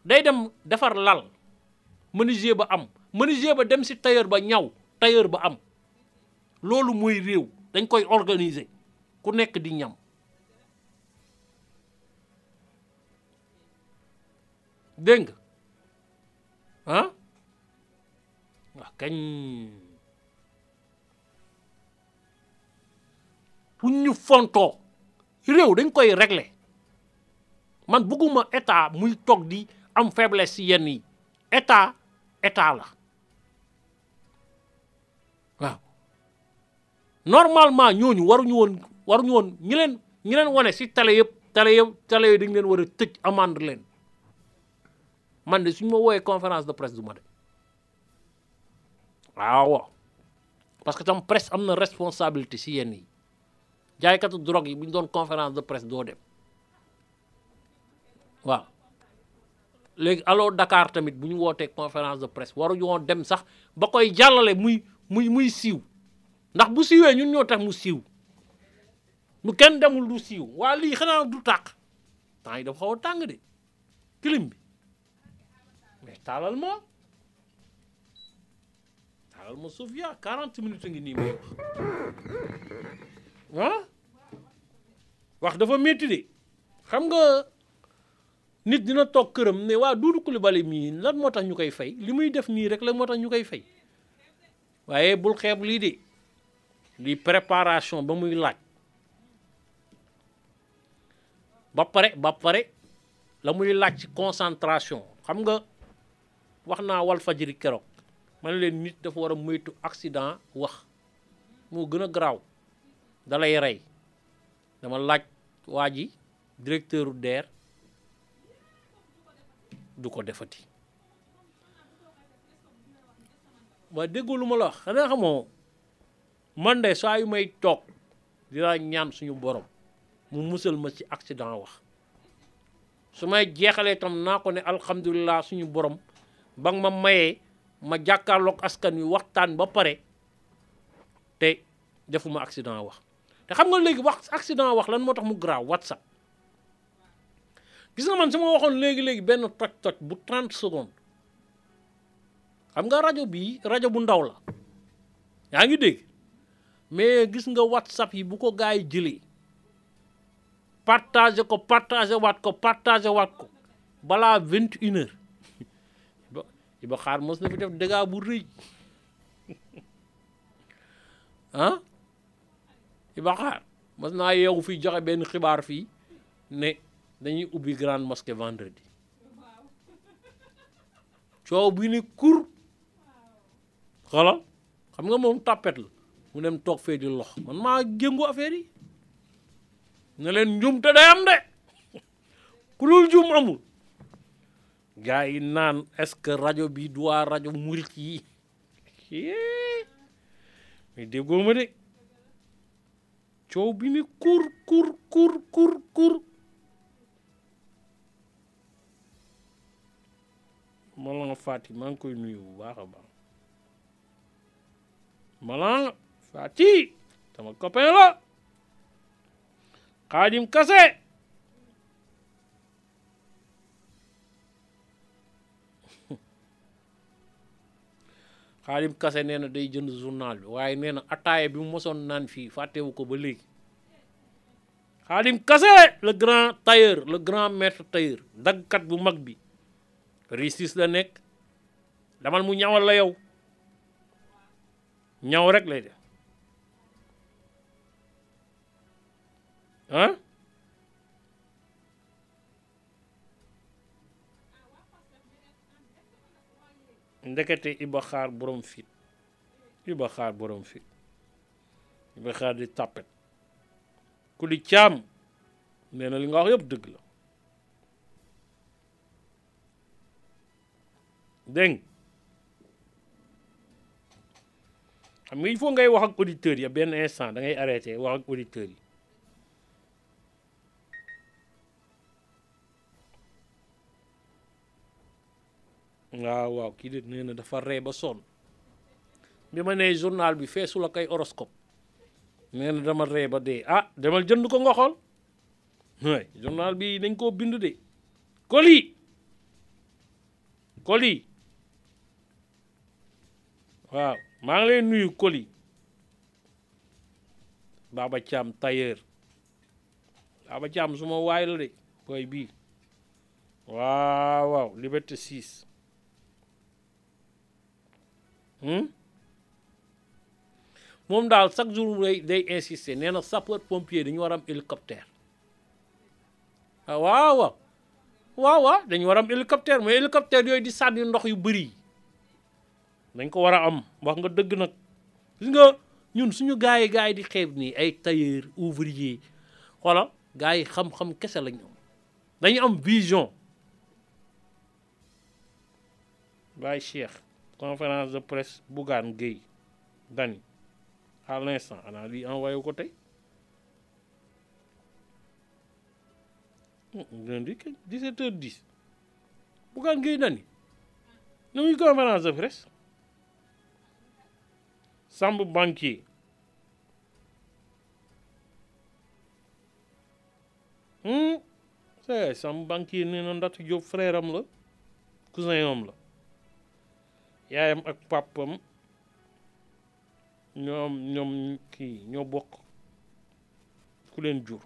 day dem defar lal. Menuisier ba am. Menuisier ba dem si tailleur ba ñaw tailleur ba am. Loolu mooy réew dañ koy organiser. Ku nekk di ñam. Dégg nga? Ah wax kañ? Bu ñu fontoo réew dañ koy régler. Man bëgguma état muy toog di am faiblesse si yenn yi. État état la. Waaw. Normalement ñooñu waruñu woon waruñu woon ñi leen ñi leen wane si télé yëpp télé yëpp télé yi dañ leen war a tëj amande leen. Man de suñu ma woowee conférence de presse du ma dem. Waaw. Parce que tam presse am na responsabilité si yenn yi jaaykatu drogue yi bu ñu doon conférence de presse doo dem. Waaw. Léegi Allo Dakar tamit bu ñu wootee conférence de presse dem sax ba koy jàllale muy muy muy siiw. Ndax bu siiwee ñun ñoo tax mu siiw. Bu kenn demul du siiw. Waa lii xanaa du tàq. Temps yi dafa xaw de. Clim bi. Mais Sofia. 40 minutes a ngi nii wax dafa métti de. Xam nga nit dina toog këram ne waa fay? Li muy def nii la fay? Waaye bul xeeb lii de. Préparation ba muy laaj. Ba pare la muy laaj ci concentration. Xam nga wax naa wal fajiri keroog man leen nit dafa war a moytu accident wax. Moo gën a garaaw. Rey. Dama waa ji directeur DER du ko defati. Waa déggoo lu la wax xanaa xamoo man de saa yu may toog dinaa ñaan suñu borom mu musal ma ci accident wax. Su may jeexalee tam naa ko ne suñu borom ba ma mayee ma jàkkaarloog askan wi waxtaan ba pare te defuma accident wax te xam nga léegi wax accident wax lan moo tax mu graaw whatsapp. Gis nga man su ma waxoon léegi-léegi benn toj-toj bu 30 secondes. Xam nga rajo bii rajo bu ndaw la. Yaa ngi dégg? Mais gis nga whatsapp yi bu ko gars yi jëlee partagé ko partagé waat ko partagé waat ko balaa vingt une heure ba Iba xaar mos na fi def dégâts bu rëy. (laughs) Ah Iba xaar mos naa yeewu fii joxe benn xibaar fii ne dañuy ubbi grande mosquée vendredi. Coow bi ni kur. Xoolal xam nga moom tàppet la. Mu dem toog fee di lox. Man maa jëngu affaire yi. Ne leen njum te day am de. Ku dul jum amul. Gars yi naan est-ce rajo bi waa rajo murit yi? Mais déggoo ma de coow bi ni kur kur kur kur kur. Malang Fati maa koy nuyu bu baax a baax Malang Fati sama copain la Kase Xaadim Kase nee na day jënd journal bi waaye nee na ataaya bi mu mosoon naan fii fàttewu ko ba léegi. Xaalim Kase le grand tailleur le grand maître tailleur daggkat bu mag bi. Réussite la nekk. Damal mu ñawal la yow. Ñaw rek lay def. Ah ndekete Iba xaar borom fit. Iba xaar borom fit. Iba xaar di tàppet ku di caam nee na li nga wax yëpp dëgg la. Dégg xam nga il faut ngay wax ak auditeurs yi benn instant da ngay arrêté wax ak auditeurs yi. Waaw waaw kii de nee dafa ree ba sonn. Bi ma nee journal bi feesu la kay horoscope. Nee dama ree ba dee. Ah demal jënd ko nga xool. Waay journal bi dañ koo bind de. Koli koli waaw maa ngi lay nuyu koli Baba Thiam tailleur. Baba Thiam suma waay la de booy bii. Waaw waaw liberté 6 moom daal chaque jour day day insister nee na sapeur pompier dañu war am hélicoptère. Ah waaw waaw. Waaw dañu war am hélicoptère mais hélicoptère yooyu di sànni ndox yu bëri dañ ko war a am wax nga dëgg nag. Gis nga ñun suñu gars yi gars yi di xeeb nii ay tailleur ouvrier xoola gars yi xam-xam kese lañ am. Dañu am vision. Baye Cheikh. Conférence de presse Bougane Gueye Dany à l'instant ana lii envoyé ko tey lundi 17 heures 10 Bougane Gueye Dany nu muy conférence de presse. Samb banquier. C'est Samb banquier nee na Ndatu Diop frère am cousin am la yaayam ak papam. Ñoom ñoom kii ñoo bokk ku leen jur.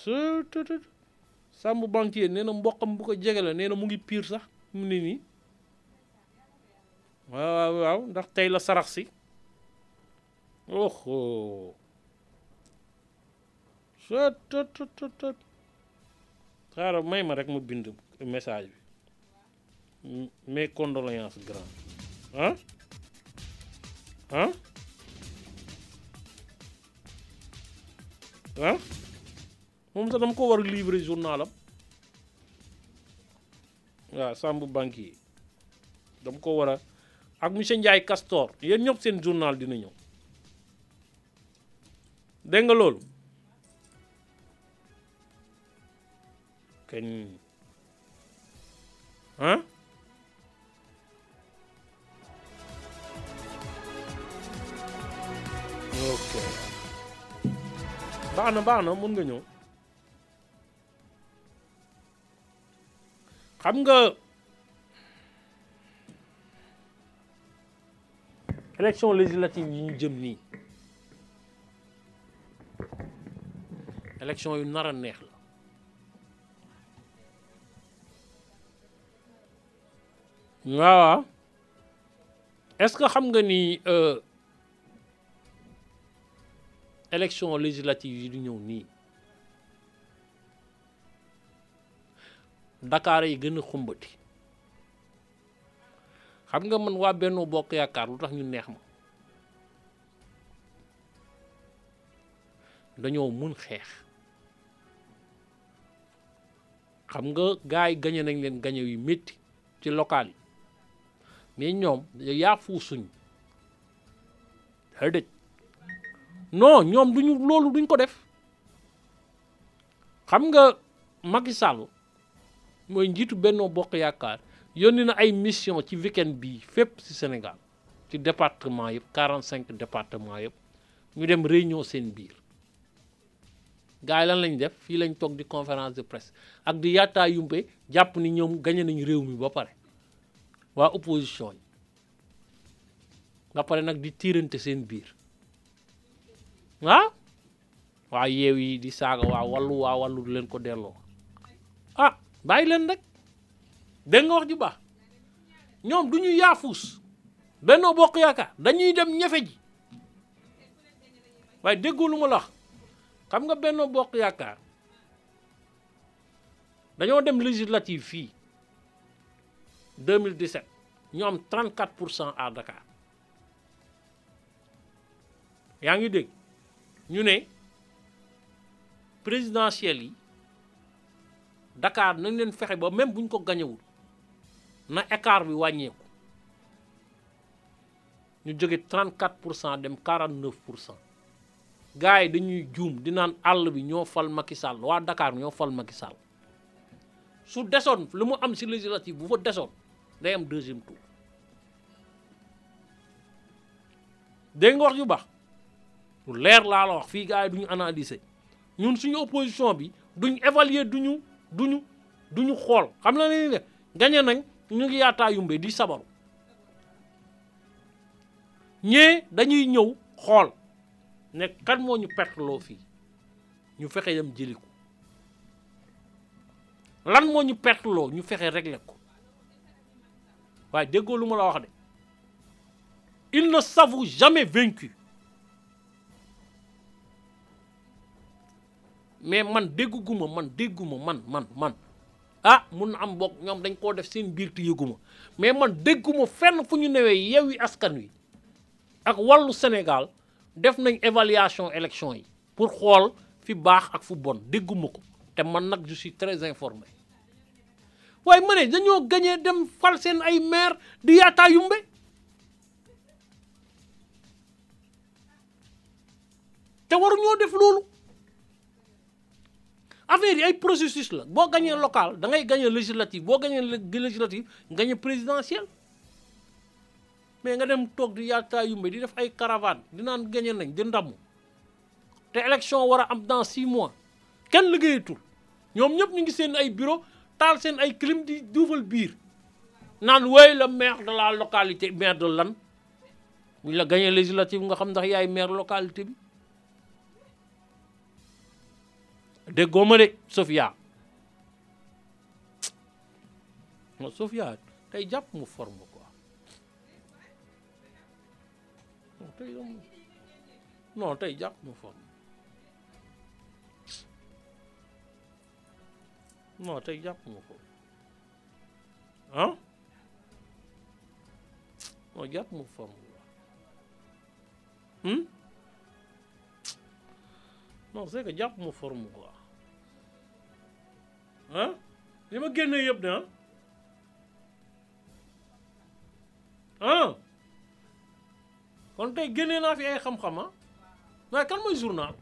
Sëtëtët Samb banquier nee na mboqam bu ko jege la nee na mu ngi piir sax mu ne nii. Waaw waaw ndax tey la sarax si. Oho sëtëtëtët xaaral may ma rek mu bind message bi mes condoléances grand. Ah ah ah moom sax dama ko war a livrer journalam waaw Samb yi dama ko war a ak monsieur Ndiaye Castor. Yéen ñëpp seen journal dina ñëw. Dégg nga loolu? Kañ? Ah ok. Baax na baax na mun nga ñëw. Xam nga élection législative yi ñu jëm nii élection yu nar a neex la. Waaw. Est-ce que xam nga ni élection législative yi du ñëw nii. Dakar yi gën a xumbati. Xam nga man waa Benno Bokk Yaakaar lu tax ñu neex ma? Dañoo mun xeex. Xam nga gars yi gañe nañ leen gañe yu métti ci local yi. Mais ñoom yaa xëy non ñoom duñu loolu duñ ko def. Xam nga Macky Sall mooy njiitu Benno Bokk Yaakaar yónni na ay mission ci weekend bii fépp ci Sénégal ci département yëpp 45 département yëpp ñu dem réunion seen biir. Gars yi lan lañ def? Fii lañ toog di conférence de presse ak di yaataa yumpe jàpp ni ñoom gañe nañ réew mi ba pare. Waa opposition yi. Nga pare nag di tiirante seen biir ah waa yeew yi di saaga waa wallu waa wallu du leen ko delloo ah bàyyi leen rek dégg nga wax ju baax ñoom du ñu yaafuus Benno Bokk Yaakaar dañuy dem ñefe ji waaye déggoo lu ma la wax xam nga Benno Bokk Yaakaar dañoo dem législative fii 2017 ñu am 34 pour cent à Dakar yaa ngi dégg ñu ne présidentielles yi Dakar nañ leen fexe ba même buñ ko gañewul na écart bi wàññeeku. Ñu jóge 34 pour cent dem 49 pour cent. Gars yi dañuy juum di naan àll bi ñoo fal waa Dakar ñoo fal Macky su desoon lu mu am si législative bu fa desoon day deuxième tour lu leer laa la wax fii analyser. Ñun opposition bi duñ évaluer duñu duñu duñu xool. Xam na ne ne gañe nañ ñu ngi yaataa yumbe di sabaru. Ñee dañuy ñëw xool ne kan moo ñu fii. Ñu fexe de. Il ne s'avoue jamais vaincu mais man dégguma man dégguma man man man. Ah mun na am bokk ñoom dañ koo def seen biir te mais man dégguma fenn fu ñu newee Yewwi Askan Wi ak wàllu Sénégal def nañ évaluation élection yi pour xool fi baax ak fu bon. Dégguma ko te man nag je suis très informé. Waaye ma ne dañoo gañee dem fal seen ay maire di yaataa yumbe te waruñoo def loolu. Affaire yi ay processus la. Boo gañee local da ngay gañee législative. Boo gañee législative gañee présidentielle mais nga dem toog di yaataa yumbe di def ay caravane di naan gañe nañ di ndamu. Te élection war a am dans six mois. Kenn liggéeyatul. Ñoom ñëpp ñu ngi seen ay bureau taal seen ay clim di duufal biir. Naan woy la maire de la localité maire de lan? Buñ la gañee législative nga xam ndax yaay maire localité déggoo ma de Sofia tey jàpp mu forme quoi. Non tey non tey jàpp mu forme. Non tey jàpp mu forme. Ah non jàpp mu forme quoi. Non c'est que jàpp mu forme quoi. Ah li ma génnee yëpp de ah ah kon tey génnee naa fi ay xam-xam ah journal?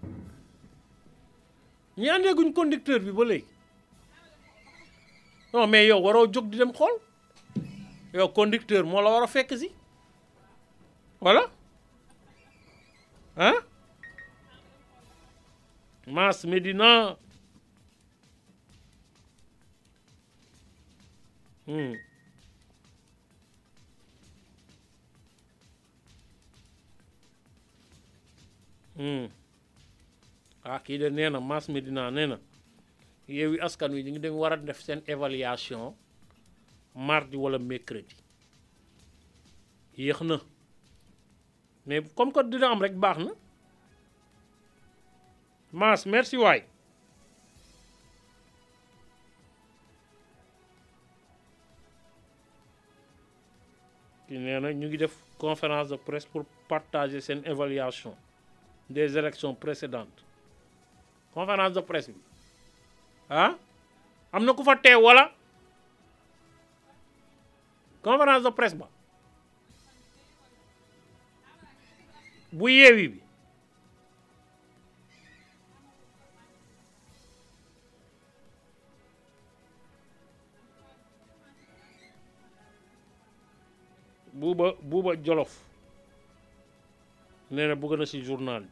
Ñi àndeeguñ conducteur bi ba non mais yow waroo jóg di dem xool. Yow conducteur moo la war a fekk si. Voilà. Ah Mass Médina hmm. Hmm. ah kii de nee na Mass Médina nee na Yewwi Askan Wi ñu ngi dem war def évaluation mardi wala mercredi. Yéex mais comme que dina am rek baax Merci waay. Kii nee na conférence de presse pour partager seen évaluation des élections précédentes. Conférence de presse bi. Ah? Am na ku fa teew wala? Conférence de presse ba. Bu yeewi buuba buuba jolof nee na bëgg na ci journal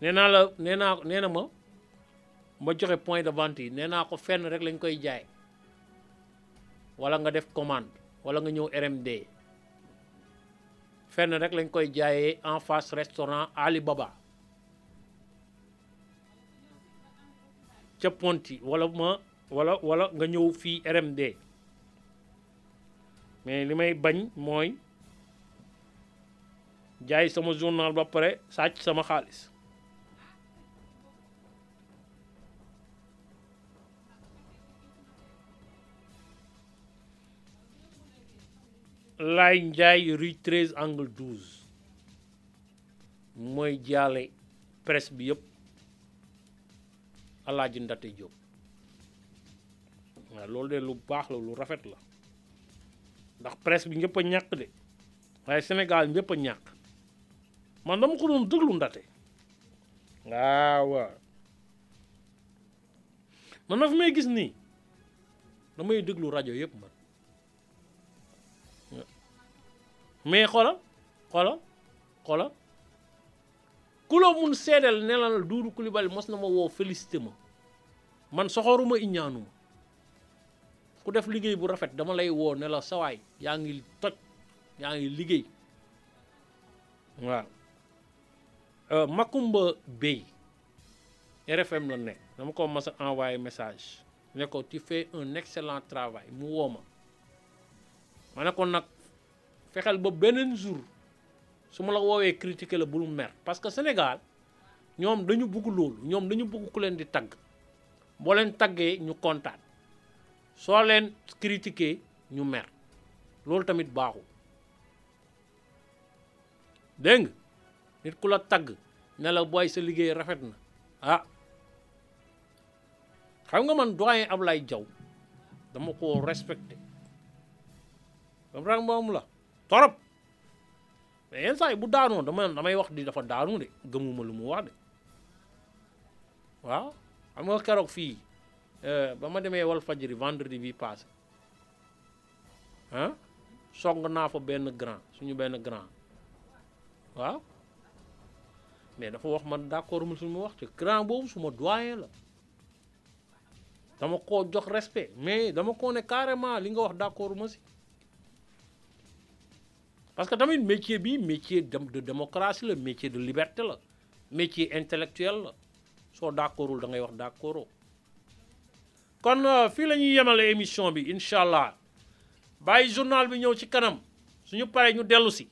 naa la nee ma ma joxe point de vente yi nee ko fenn rek lañ koy jaay. Wala nga def commande wala nga ñëw RMD fenn rek lañ koy jaayee en face restaurant Ali Baba. Ca Ponti wala ma wala wala nga ñëw fii RMD mais li may bañ mooy jaay sama journal ba pare sàcc sama xaalis. Laay Njaay rue 13 angle 12 mooy jaale presse bi yëpp Alaaji Ndate Jóob waaw loolu de lu baax la lu rafet la ndax presse bi ñëpp a ñàkk de. waaye Sénégal ñëpp a ñàkk. Man dama ko doon déglu Ndate waaw man ma fi may gis nii damay déglu rajo yëpp man. Mais xoolal xoolal xoolal. Ku la mun seedal ne la Doudou Coulibaly mos na ma woo félicité ma. Man soxoruma iñaanuma ku def liggéey bu rafet dama lay woo ne la sawaay yaa ngi toj yaa ngi liggéey. Waaw. Makumba Bey RFM la nekk. Dama ko mas a message. Ne ko tu fais un excellent travail. Mu woo ma. Ma ne ko nag fexeel ba beneen jour su ma la woowee critiquer la bul mer. Parce que Sénégal ñoom dañu bugg loolu. Ñoom dañu bugg ku leen di tagg. Boo leen taggee ñu soo leen critiquer ñu mer. Loolu tamit baaxul. Dégg nga? Nit ku la tagg ne la booy sa liggéey rafet na. Ah xam nga man doyen Ablaye Diaw dama ko respecté. Comprendre moom la? Torop. Mais yenn saa bu daanoo dama damay wax di dafa daanu de gëmuma lu mu wax de. Waaw xam nga keroog ba ma demee wal fajiri vendredi bi passé. Ah song naa fa benn grand suñu benn grand. Waaw? Mais dafa wax man d'accord mu suñu wax te grand boobu suma doyen la. Dama koo jox respect mais dama koo ne carrément li nga wax d'accord ma si. Parce que tamit métier bi métier de démocratie la métier de liberté la métier intellectuel la. Soo d'accordul da ngay wax d'accordoo kon fii la ñuy yemale émission bi incha allah. Bàyyi journal bi ñëw ci kanam. Suñu paree ñu dellu si.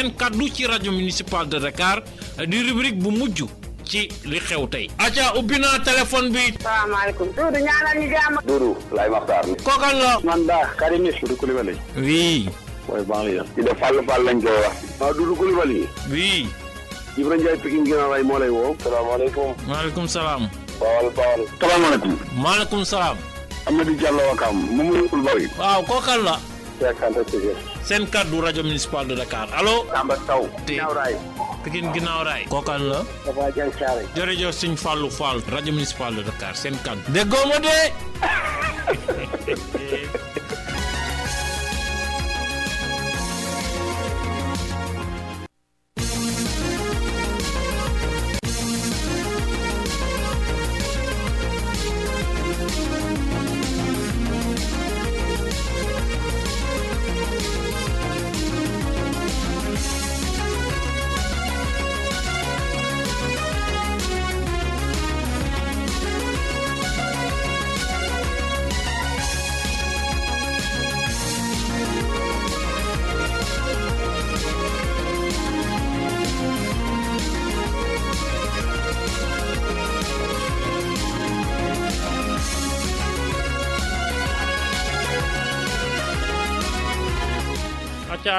Seen kaddu ci rajo municipal de Dakar di rubrique bu mujj ci li xew tey. acca ubbi naa téléphone bi. salaamaaleykum. Doudou ñaanal ñu jàmm. Doudou Laye Makhtar. kookal la. man daa Karim Doudou Coulibaly. oui. mooy banlieue. di def Fall Fall lañ koy wax. waaw Doudou Coulibaly. oui. Ibra Ndiaye Pikine ginnaaw ray moo lay woo. salaamaaleykum. maaleykum salaam. Bawal Bawal. salaamaaleykum. maaleykum salaam. Amadou Diallo Wakam Mamadou Coulibaly. waaw kookal la. Seen kaddu rajo municipal de Dakar allo. Samba Taw. ginnaaw raay. Pikine ginnaaw raay. kookal la. Papa Dieng Thiaré. jërëjëf sëñ Fallou Fall rajo municipal de Dakar seen kaddu. déggoo ma de. (laughs)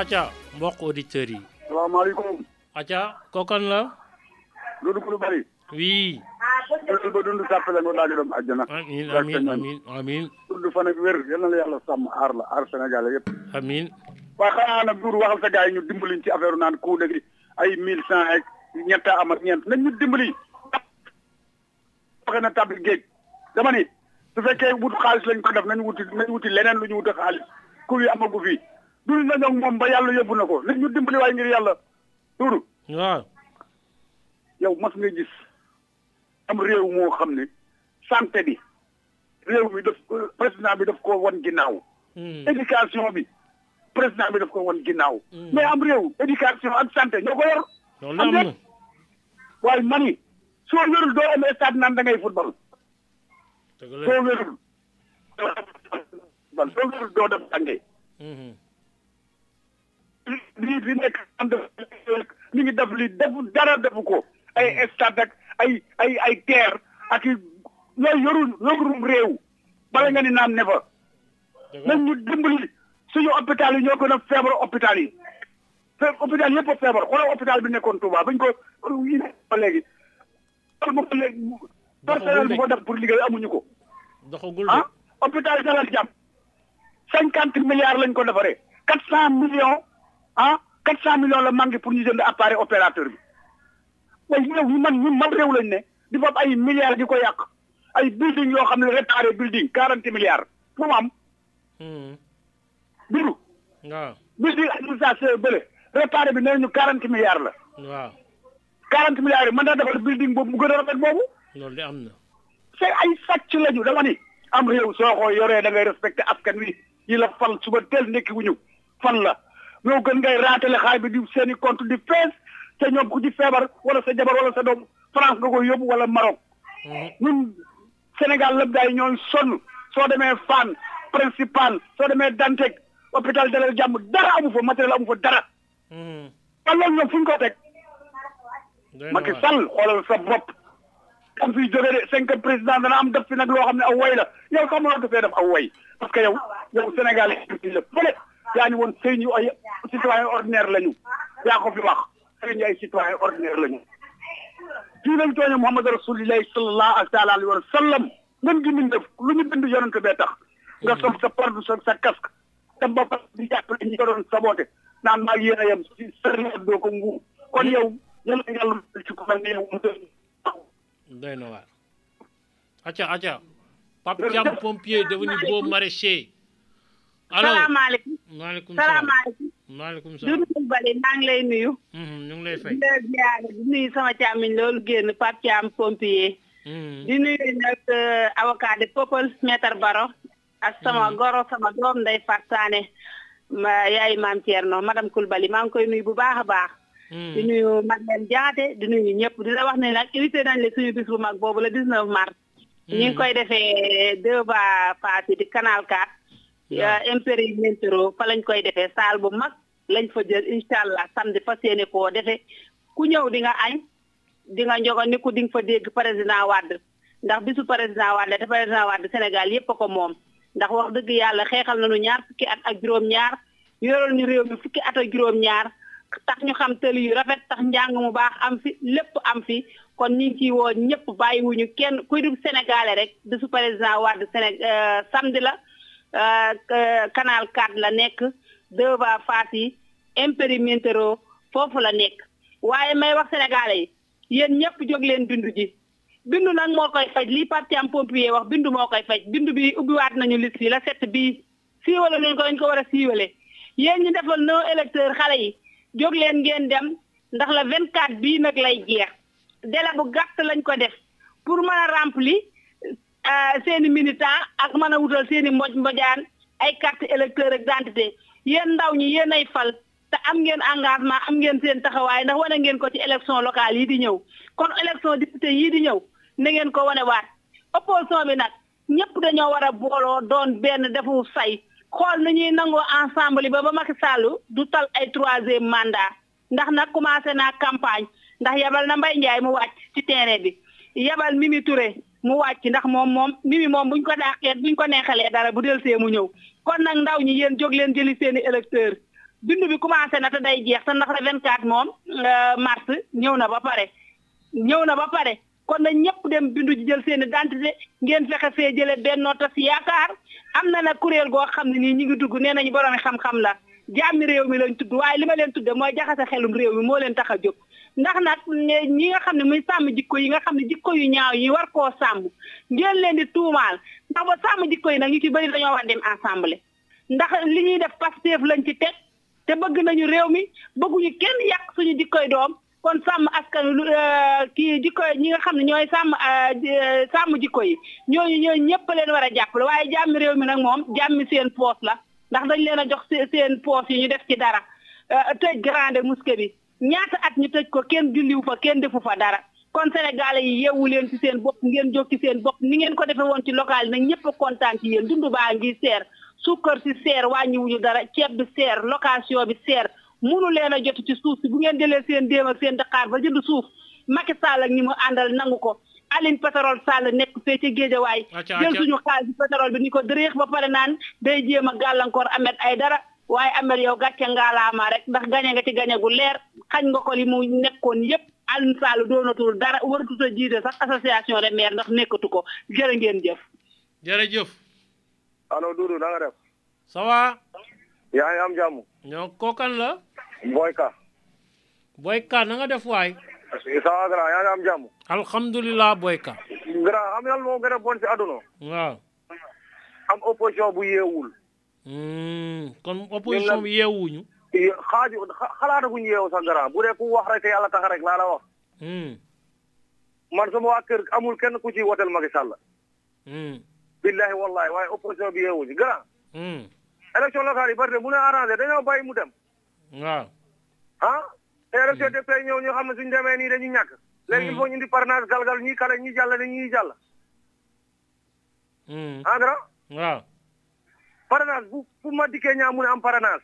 acca mbokk auditeurs yi. salaamaaleykum. acca kookan la. Doudou Coulibaly. oui. dundal ba dund sàppale nga daal di dem àjjana. amiin amiin amiin amiin. dund fan ak wér yal na la yàlla sàmm aar la aar Sénégal yëpp. amiin. waaye xanaa nag Doudou waxal sa gars yi ñu dimbaliñ ci affaire naan ku dëgg ay mille cent ak ñett am ak ñeent nañ ñu dimbali. waxe na tabbi géej dama ni su fekkee wut xaalis lañ ko def nañ wuti nañ wuti leneen lu ñu wuti xaalis ku yi amagu fii dund nañu ak moom ba yàlla yóbbu na ko nañ ñu dimbali waaye ngir yàlla Doudou. waaw. yow mas nga gis am réew moo xam ne santé bi réew mi daf président bi daf ko wan ginnaaw. éducation bi président bi daf ko wan ginnaaw. mais am réew éducation ak santé ñoo ko yor. am na waaye mani soo wérul doo am stade naan da ngay football. soo wérul doo dem tànge. Lii fi nekk ñu ngi def li def dara defu ko. Ay stade ak ay ay ay terre ak yooyu yorul yorum réew. Bala nga ni naan ne fa. Nañ ñu dimbali suñu hôpital yi ñoo gën a feebar hôpital yi. Hôpital yëpp a feebar. Xoolal hôpital bi nekkoon Touba bañ ko ba léegi. Personnel bu ko def pour liggéey amuñu ko. Doxagul ah hôpital dalal jàmm cinquante milliards lañ ko defaree. quatre cent millions ah quatre cent millions la manqué pour ñu jënd appareil opérateur bi. Yow ñu man ñun man réew lañ ne di fab ay milliards di ko yàq. Ay building yoo xam ne réparé building quarante milliards fu mu am. Biru waaw. Building administration bële réparé bi nee ñu quarante milliards la. Waaw. quarante milliards yi mën naa defar building boobu mu gën a rafet boobu. Loolu de am na. C'est ay sàcc lañu dama ni am réew soo ko yoree da ngay respecté askan wi yi la fal suba teel nekki wuñu fan la ñoo gën ngay raatale xaay bi di seeni compte di fees te ñoom ku ci feebar wala sa jabar wala sa doom France nga koy yóbbu wala Maroc ñun Sénégal lépp daay ñooy sonn soo demee Fann principal soo demee Dantec hôpital Dalal Jàmm dara amu fa matériel amu fa dara kan loolu ñoom fu ñu ko teg Macky Sall xoolal sa bopp am fiy jóge de cinq président dana am def fi nag loo xam ne aw way la yow sax mënoo defee def aw way parce que yow yow Sénégal yi la fële yaa ni woon sëy ñu ay citoyen ordinaire lañu yaa ko fi wax sëy ñu ay citoyen ordinaire lañu fii lañ tooñe Muhammad rasulillahi sallallahu taala alayhi wa sallam ngeen gi min def lu ñu bind yonent bee tax nga sol sa porte sa sa casque te ba di jàppale ñi ko doon saboté naan maa yéen a yem si sëriñ doo ko nguur kon yow yàlla yàlla ci ko mel ni yow mu doy na waar acca acca Pape Thiam pompier devenu beau maraîcher salaamaaleykum. Maaleykum salaam. Salaamaaleykum. Maaleykum salaam. Doudou Coulibaly maa ngi lay nuyu. Ñu ngi lay fay. Di ziare di nuyu sama càmmiñ loolu génn Pape Thiam pompier. Di nuyu nag avocat de Popol maître Baro ak sama goro sama doom nday ma yaay maam Thierno madame Coulibaly maa ngi koy nuyu bu baax a baax. Di nuyu Madeleine Diaté di nuyu ñëpp di la wax ne nag invité nañ la suñu bis bu mag boobu le 19 mars. Ñu ngi koy defee deux ba passé di canal 4 impérimèntero fa lañ koy defee. Salle bu mag lañ fa jël incha allah. Samedi fas yéene koo defee. Ku ñëw di nga añ di nga njogo ni ku di nga fa dégg président Wade. Ndax bisu président Wade te président Wade Sénégal yépp ko moom. Ndax wax dëgg yàlla xeexal nañu ñaar fukki at ak juróom-ñaar yoroon ñu réew mi fukki at ak juróom-ñaar tax ñu xam tëli yu rafet tax njàng mu baax am fi lépp am fi. Kon ñu ngi ciy woo ñëpp bàyyiwuñu kenn. Kuy dugg sénégalais rek bisu président Wade Séné samedi la canal 4 la nekk devant Fass yi impérimétro foofu la nekk. Waaye may wax sénégalais yi yéen ñëpp jóg leen bindu ji. Bindu nag moo koy faj lii parti am pompier wax bindu moo koy faj. Bindu bi ubbiwaat nañu liste yi la set bii siiwale nañ ko dañ ko war a siiwale. Yéen ñi defal no électeur xale yi jóg leen ngeen dem ndax la 24 bii nag lay jeex. Délai bu gàtt lañ ko def pour mën a rempli seeni militant ak mën a wutal seeni mboj mbojaan ay carte électeur ak identité. Yéen ndaw ñi yéen ay fal te am ngeen engagement am ngeen seen taxawaay ndax wane ngeen ko ci élection locale yi di ñëw. Kon élection député yii di ñëw na ngeen ko wane waat opposition bi nag ñëpp dañoo war a booloo doon benn defu say. Xool na ñuy nangoo ensemble ba ba Macky Sall du tal ay troisième mandat. Ndax nag commencé naa campagne ndax yabal na Mbaye Ndiaye mu wàcc ci terrain bi. Yabal Mimi Touré mu wàcc ndax moom moom Mimi moom buñ ko dàqee buñ ko neexalee dara bu del see mu ñëw. kon nag ndaw ñi yéen jóg leen jëli seeni électeur bindu bi commencé na te day jeex te ndax la 24 moom mars ñëw na ba pare. ñëw na ba pare. kon nag ñëpp dem bindu ji jël seen identité ngeen fexe fee jële Benno Tas Yaakaar. am na nag kuréel goo xam ne nii ñi ngi dugg nee nañu xam-xam la. Réew mi lañ tudd waaye li ma leen tudde mooy jaxase xelum réew mi moo leen tax a jóg ndax nag ñi nga xam ne muy sàmm jikko yi nga xam ne jikko yu ñaaw yi war koo sàmm ngeen leen di tuumaal ndax ba sàmm jikko yi nag ñu ci bëri dañoo war dem ensemble ndax li ñuy def Pastef lañ ci teg te bëgg nañu réew mi bëgguñu kenn yàq suñu jikkoy doom kon sàmm askan kii jikko ñi nga xam ne ñooy sàmm sàmm jikko yi ñooñu ñooñu ñëpp leen war a jàppale waaye jàmmi réew mi nag moom jàmmi seen poos la ndax dañ leen a jox seen poos yi ñu def ci dara tëj grande mosquée bi ñaata at ñu tëj ko kenn julliwu fa kenn defu fa dara. Kon sénégalais yi yeewu leen ci seen bopp ngeen jóg ci seen bopp. Ni ngeen ko defee woon ci local nag ñëpp kontaan ci yéen. Dundu baa ngi seer sukkar si seer wàññiwuñu dara ceeb bi seer location bi seer. Munu leen a jot ci suuf si bu ngeen jëlee seen déem ak seen daqaar ba jënd suuf. Macky Sall ak ñi mu àndal nangu ko. Aline pétrole Sall nekk fee ci géejawaay. Jël suñu xaalis pétrole bi ni ko dëreex ba pare naan day jéem a gàllankoor Ahmed Aïdara waaye Ahmed yow gàcce ngaalaama rek. Ndax gañe nga ci gañe gu leer xañ nga ko li mu nekkoon yépp Aline Sall doonatul dara waratuta jiite sax association de maire ndax nekkatu ko jërë ngeen jëf jërëjëf allo Doudou na nga def ça va yaa ngi am jàmm ñoo kookan la Boyka. Boyka na nga def waay ça va grand yaa ngi am jàmm alhamdulilah Boyka. Grand xam yàlla moo gën a bon si àdduna waaw am opposition bu yeewul kon opposition bi yeewuñu. Xaaju xalaataguñu yeewu sax grand bu dee ku wax rek te yàlla tax rek laa la wax. Man sama waa kër amul kenn ku ci wotel Macky Sall. Billahi wallahi waaye opposition bi yeewuñu. Grand. Élection locale yi bari de mu ne arrangé dañoo bàyyi mu dem. Waaw. Ah? Te élection député ñëw ñoo xam ne suñu demee nii dañu ñàkk. Léegi il faut ñu indi parrainage galgal ñii kale ñii jàll ñii jàll. Ah grand? Waaw. Parrainage bu fu ma dikkee ñaa mu ne am parrainage.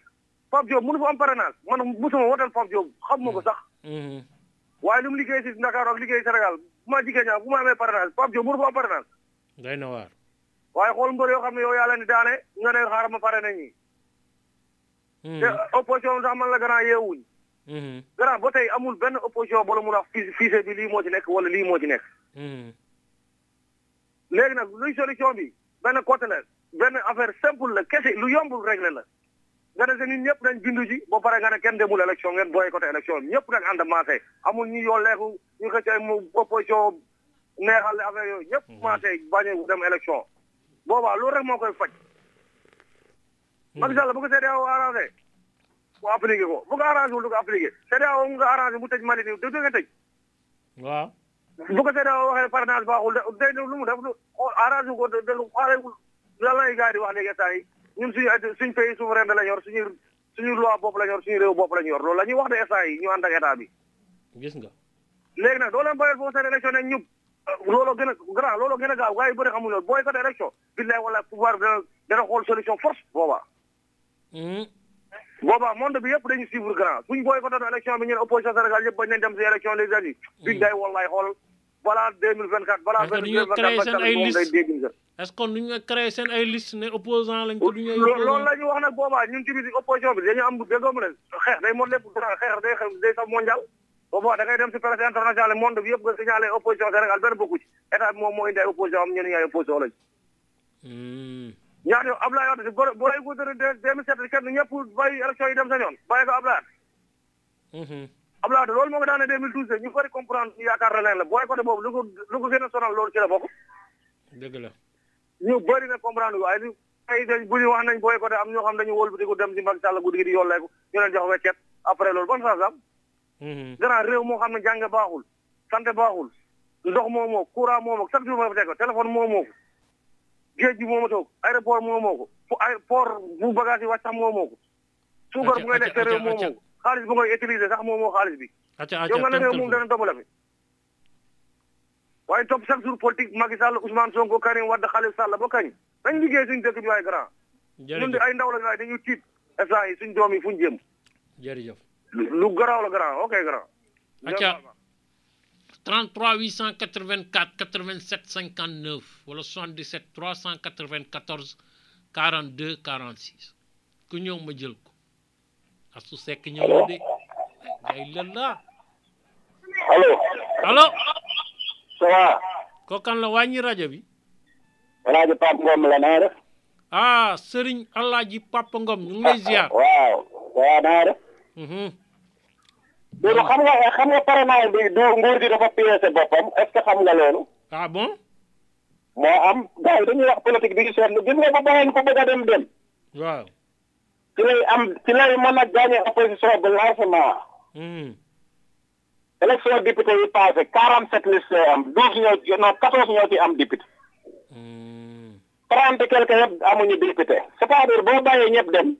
Pape Diop mënu fa am parrainage. Man musuma wotal Pape Diop xam ma ko sax. Waaye lu mu liggéey si Dakar ak liggéey Sénégal bu ma dikkee ñaa bu ma amee parrainage Pape Diop mënu fa am parrainage. Day na waar. Waaye xool mbër yoo xam ne yow yàlla ni daane nga ne xaaral ma pare na ñi te opposition sax man la grand yeewuñ. Grand ba tey amul benn opposition bala mun a wax fiise bi lii moo ci nekk wala lii moo ci nekk. Léegi nag luy solution bi benn côté la. Benn affaire simple la kese lu yombul réglé la nga ne nit ñëpp dañ bindu ji ba pare nga ne kenn demul élection ngeen boycotté élection ñëpp nag ànd maase. Amul ñu yoo leeku ñu xëcc mu opposition neexal affaire yooyu ñëpp maase bañ dem élection. Boobaa loolu rek moo koy faj. Macky Sall bu ko CEDEAO arrangé mu appliqué ko. Bu ko arrangé wul du ko appliqué. CEDEAO mu nga arrangé mu tëj Mali nii du nga tëj. Waaw. Bu ko CEDEAO waxee parrainage baaxul de day lu mu def arrangé ko de xaale lan lay gars di wax léegi instant yi ñun suñu suñ pays souverain la yor suñu suñu loi bopp la yor suñu réew bopp la ñu yor loolu la ñuy wax de instant yi ñu ànd ak état bi. Gis nga. Léegi nag doo leen bàyyil foofu seen élection ne ñub looloo gën a grand looloo gën a gaaw gars yi bëri xamuñu loolu booy côté élection billahi wala pouvoir dana dana xool solution force boobaa. Boobaa monde bi yëpp dañu suivre grand suñ boycotté élection bi ñun opposition Sénégal yëpp bañ nañ dem si élection législative biñ day wallaay xool balaa 2024 balaa Est-ce que du ñu créé seen ay liste est-ce que du ñu créé seen ay liste ne opposant lañ ko du ñu ay loolu la ñu wax nag boobaa ñun tamit opposition bi dañu am déggoo mu ne xeex day mot lépp xeex day day sax mondial boobaa da ngay dem si presse internationale monde bi yëpp nga signalé opposition Sénégal benn bokku ci état bi moom moo indi ay opposition am ñeneen ay opposition lañ ñaata yow Ablaye Wade si boo boo lay deux mille sept kenn ñëpp bàyyi élection yi dem sa yoon bàyyi ko Ablaye Wade Ablaye Wade loolu moo ko daane 2012 ñu bëri comprendre ñu yaakaar na leen la booy côté boobu lu ko lu ko gën a sonal loolu ci la bokk. Dëgg la. Ñu bëri na comprendre waaye li ay dañ bu ñu wax nañ booy côté am ñoo xam dañu wóol bi di ko dem si Macky Sall guddi gi di yolleeku ñu leen jox weccet après loolu ban sens am. Grand réew moo xam ne jàng baaxul santé baaxul ndox moo moo courant moo moo chaque jour ma fa teg téléphone moo moo ko géej gi moo ma toog aéroport moo moo ko fu ay port bu bagage yi wàcc sax moo moo ko suukar bu ngay lekk réew moo moo ko xaalis bu ngay utiliser sax moo moo xaalis bi. Yow nga ne réew moom dana doble fi waaye topp chaque jour politique Macky Sall Ousmane Sonko Karim Wade Khalifa Sall ba kañ? nañ liggéey suñu dëkk bi waaye grand. Ñun di ay ndaw la waaye dañu tiit. instant yi suñ doom yi fuñ jëm. Jërëjëf. lu garaaw la grand ok grand. Acca 33 884 87 59 wala 77 394 42 46 ku ñëw ma jël ko asu sekk ñëw na de ngay lël la allo allo ça va kookan la wàññi rajo bi alaaji Pape Ngom la def ah sëriñ alaaji Papa Ngom ñu lay ziar waaw def loolu xam nga xam nga parrainage bi du nguur gi dafa piécé boppam est ce que xam nga loolu ah bon moo am gars yi dañuy wax politique bi seetlu gis nga ba bàyyi ko bëgg a dem dem waaw Tila mana gagné opposition de lancement. Hmm. Élection député yi passé 47 liste am 12 ñoo euh, non 14 ñoo ci am député. Hmm. 30 quelque yëpp amuñu député. c'est-à-dire boo bàyyee ñëpp dem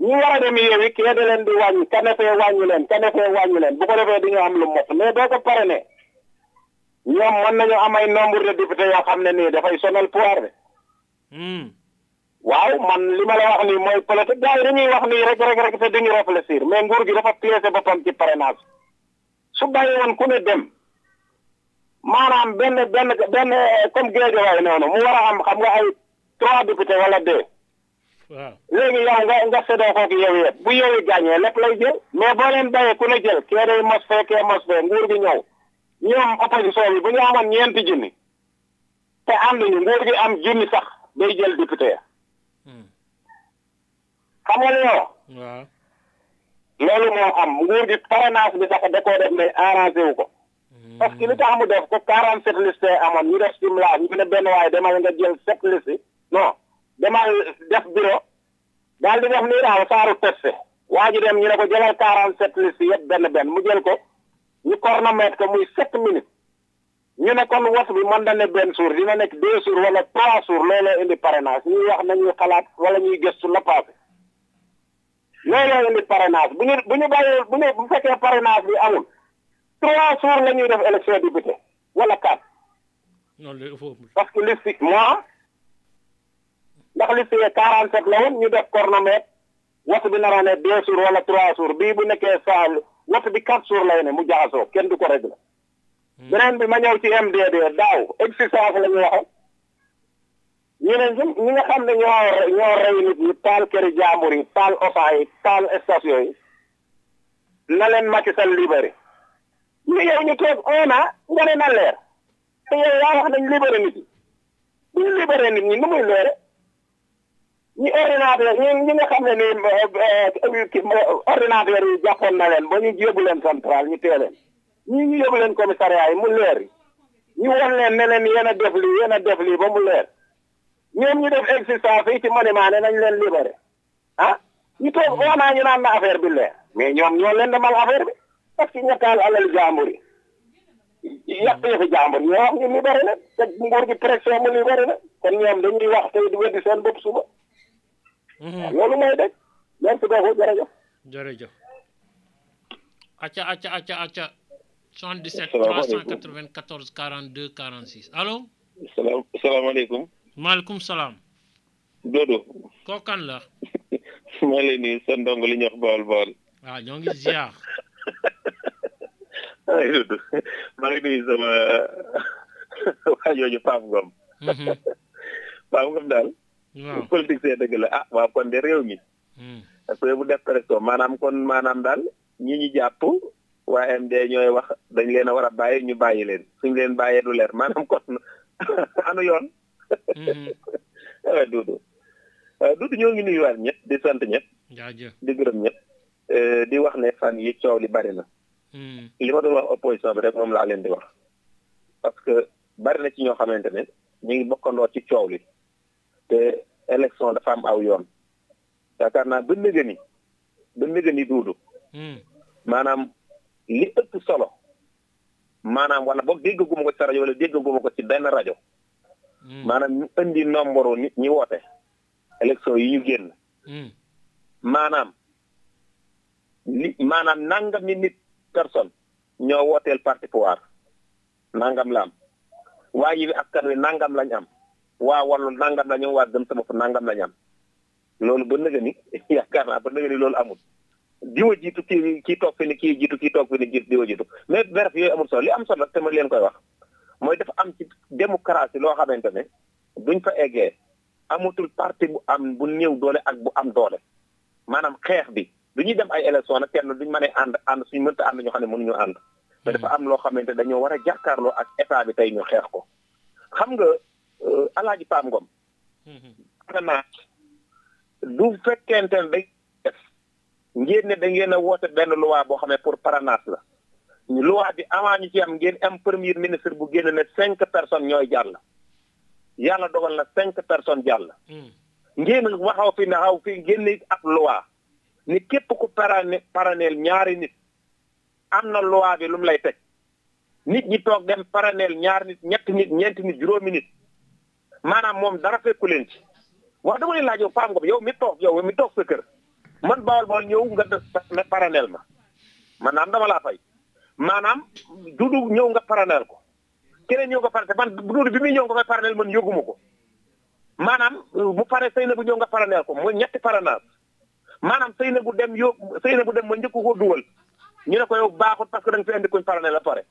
ñu war a dem yeewi kii da leen di wàññi kanefee wàññi leen kanefee wàññi leen bu ko defee di ñu am lu mot mais doo ko pare ne ñoom mën nañu am ay nombre de député yoo xam ne nii dafay sonal pouvoir bi. Hmm. Waaw man li ma la wax nii mooy politique. Gars yi dañuy wax nii rek rek rek te dañuy réfléchir. Mais nguur gi dafa piécé boppam ci parrainage. Su bàyyi woon ku ne dem maanaam benn benn benn comme Guédiawaye noonu mu war a am xam nga ay trois députés wala deux. Waaw. Léegi yow nga nga séddoo koog yow yëpp. Bu yow gàññee lépp lay jël. Mais boo leen bàyyee ku ne jël kee day mos fee kee mos fee nguur gi ñëw. Ñoom opposition bi bu ñu amoon ñeenti junni te ànduñu nguur gi am junni sax day jël député ya xam nga ñoo waaw. Loolu moo am nguur gi parrainage bi sax da koo def mais arrangé wu ko. Parce que li tax mu def ko quarante sept liste amoon ñu def simla ñu ne benn waaye demal nga jël sept liste non demal def bureau daal di def nii daal saaru testé waa ji dem ñu ne ko jëlal quarante sept liste yëpp benn benn mu jël ko ñu chronomètre ko muy sept minutes. Ñu ne kon wat bi mën na ne benn jour dina nekk deux jours wala trois jours looloo indi parrainage. Ñuy wax nañuy xalaat wala ñuy gëstu la passé looloo indi parrainage bu ñu bu ñu bàyyee bu ñu bu fekkee parrainage bi amul trois jours la ñuy def élection député wala quatre. Non le faut parce que liste moi ndax liste yi quarante sept la woon ñu def chronomètre wat bi naroon ne deux jours wala trois jours bii bu nekkee saa wat bi quatre jours lay ne mu jaxasoo kenn du ko réglé beneen bi ma ñëw ci MDD daaw existence la ñu waxoon ñu ne ñi nga xam ne ñoo ñoo rey nit ñi taal këri jàmbur yi taal osa yi taal station yi na leen Macky Sall libéré. Ñu yow ñu toog un an nga ne na leer. Te yow yaa wax nañ libéré nit ñi. Bu ñu libéré nit ñi nu muy leere? Ñi ordinateur ñi ñi nga xam ni ordinateur yi jàppoon na leen ba ñu yóbbu leen central ñu tee leen. Ñii ñu yóbbu commissariat yi mu leer. Ñu won leen ne leen yéen def lii yéen def lii ba mu leer ñoom ñu def existence fii ci monument ne nañ leen libéré. Ah ñu toog wanaa ñu naan na affaire bi leer. Mais ñoom ñoo leen demal affaire bi. Parce que ñettaal alal jàmbur yi. Yàq yëfi jàmbur ñoo wax ñu libéré na te nguur gi pression mu libéré na kon ñoom dañuy wax tey di weddi seen bopp suba. Loolu mooy dëgg. Merci beaucoup jërëjëf. Jërëjëf. Acca acca acca acca 77 Salaamaaleykum. 394 42 46 allo salaam salaamaaleykum maaleykum salaam Dodo kookan la. Maa lay nuyu sa ndongo li ñuy wax bool bool waaw ñoo ngi ziar. (laughs) Ay dudu maa ngi nuyu sama (laughs) waa jooju Pape Ngom. (laughs) Pape Ngom daal waaw. politique see dëgg la. Ah waaw kon de réew mi. Parce que bu def pression maanaam kon maanaam daal ñi ñu jàpp waa MD ñooy wax dañ leen a war a bàyyi ñu bàyyi leen. Suñ leen bàyyee du leer. Maanaam kon anu yoon waaw dudu waaw dudu ñoo ngi nuyuwaat ñëpp di sant ñëpp jaajëf di gërëm ñëpp di wax ne fan yi coow li bari na li ma doon wax opposition bi rek moom laa leen di wax parce que bari na ci ñoo xamante ne ñu ngi bokkandoo ci coow li te élection dafa am aw yoon yaakaar naa ba nëgë ni ba nëgë ni duudu maanaam li ëpp solo. Maanaam wala boog déggaguma ko ci rajo wala déggaguma ko ci benn rajo maanaam ñu indi nombre nit ñi woote élection yi ñu génn maanaam li maanaam nangam ni nit personne ñoo wooteel parti pouvoir. Nangam la am. Waa yi askan wi nangam lañ am. Waa wallu nangam la ñu waa gëm sama bopp nangam lañ am. Loolu ba nëga ni (laughs) yaakaar naa ba nëga ni loolu amul. Diwa jiitu kii kii toog fi ni kii jiitu kii toog fi ni diwa jiitu. Mais bref yooyu amul solo. Li am solo te ma leen koy wax mooy dafa am ci démocratie loo xamante ne duñ fa eggee amatul parti bu am bu néew doole ak bu am doole. Maanaam xeex bi du ñuy dem ay élection nag kenn duñ mën a ànd ànd suñ mënta ànd ñoo xam ne mënuñu ànd. Mais dafa am loo xamante dañoo war a jàkkaarloo ak état bi tey ñu xeex ko. Xam nga alaaji Pam Ngom. Naa du fekkente ne day def ngeen ne da ngeen a woote benn loi boo xam ne pour parrainage la. Loi bi avant ñu ci am ngeen am premier ministre bu génn ne cinq personnes ñooy jàll. Yàlla dogal na cinq personnes jàll. Ngeen waxaw fi ne xaw fi génn ab loi. Ni képp ku parane paraneel ñaari nit am na loi bi lu mu lay teg. Nit ñi toog dem paraneel ñaari nit ñetti nit ñeenti nit juróomi nit. Maanaam moom dara fekku leen ci. Wax dama leen laaj yow Pam Ngom yow mi toog yow mi toog sa kër. Man bawal bawal ñëw nga def ne paraneel ma maanaam dama laa fay. Maanaam dudu ñëw nga paraneel ko. keneen ñëw nga paraneel man dudu bi muy ñëw nga koy paraneel man yëguma ko. maanaam mu pare sëy na bu ñëw nga paraneel ko mooy ñetti paranage maanaam sëy na bu dem yo sëy na bu dem ma njëkk ko dugal. ñu ne ko yow baaxut parce que da nga fi indi kuñ paraneel la pare.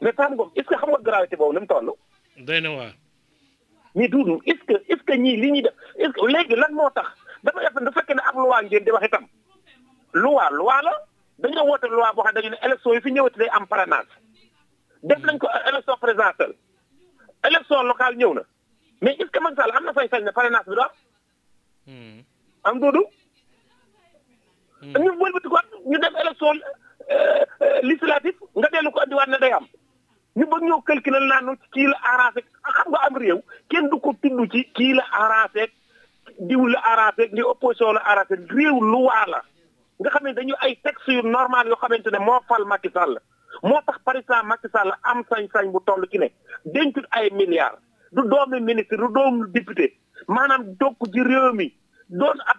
mais Pam Ngom est ce que xam nga gravité boobu ni mu toll? Doy na mais duudu est ce que est ce que ñii li ñuy def est ce que léegi lan moo tax? dafa def du fekkee ne ab loi ngeen di wax itam. loi loi la dañoo woote loi boo xam dañu ne élection yi fi ñëwati day am parrainage def nañ ko élection présidentielle élection locale ñëw na mais est ce que Macky Sall am na sañ-sañ ne parrainage bi du am am duudu ñu wëlbati ko ñu def élection législative nga dellu ko andiwaat ne day am ñu bëgg ñoo calculer naan kii la arrangé xam nga am réew kenn du ko tudd ci kii la arrangé diw la arrangé ni opposition la arrangé réew luwaa la nga xam ne dañu ay texte yu normal yoo xamante ne moo fal Macky Sall moo tax exemple Macky Sall am sañ-sañ bu toll ci ne dencut ay milliards du doomi ministre du doomu député maanaam dokk ci réew mi doon ab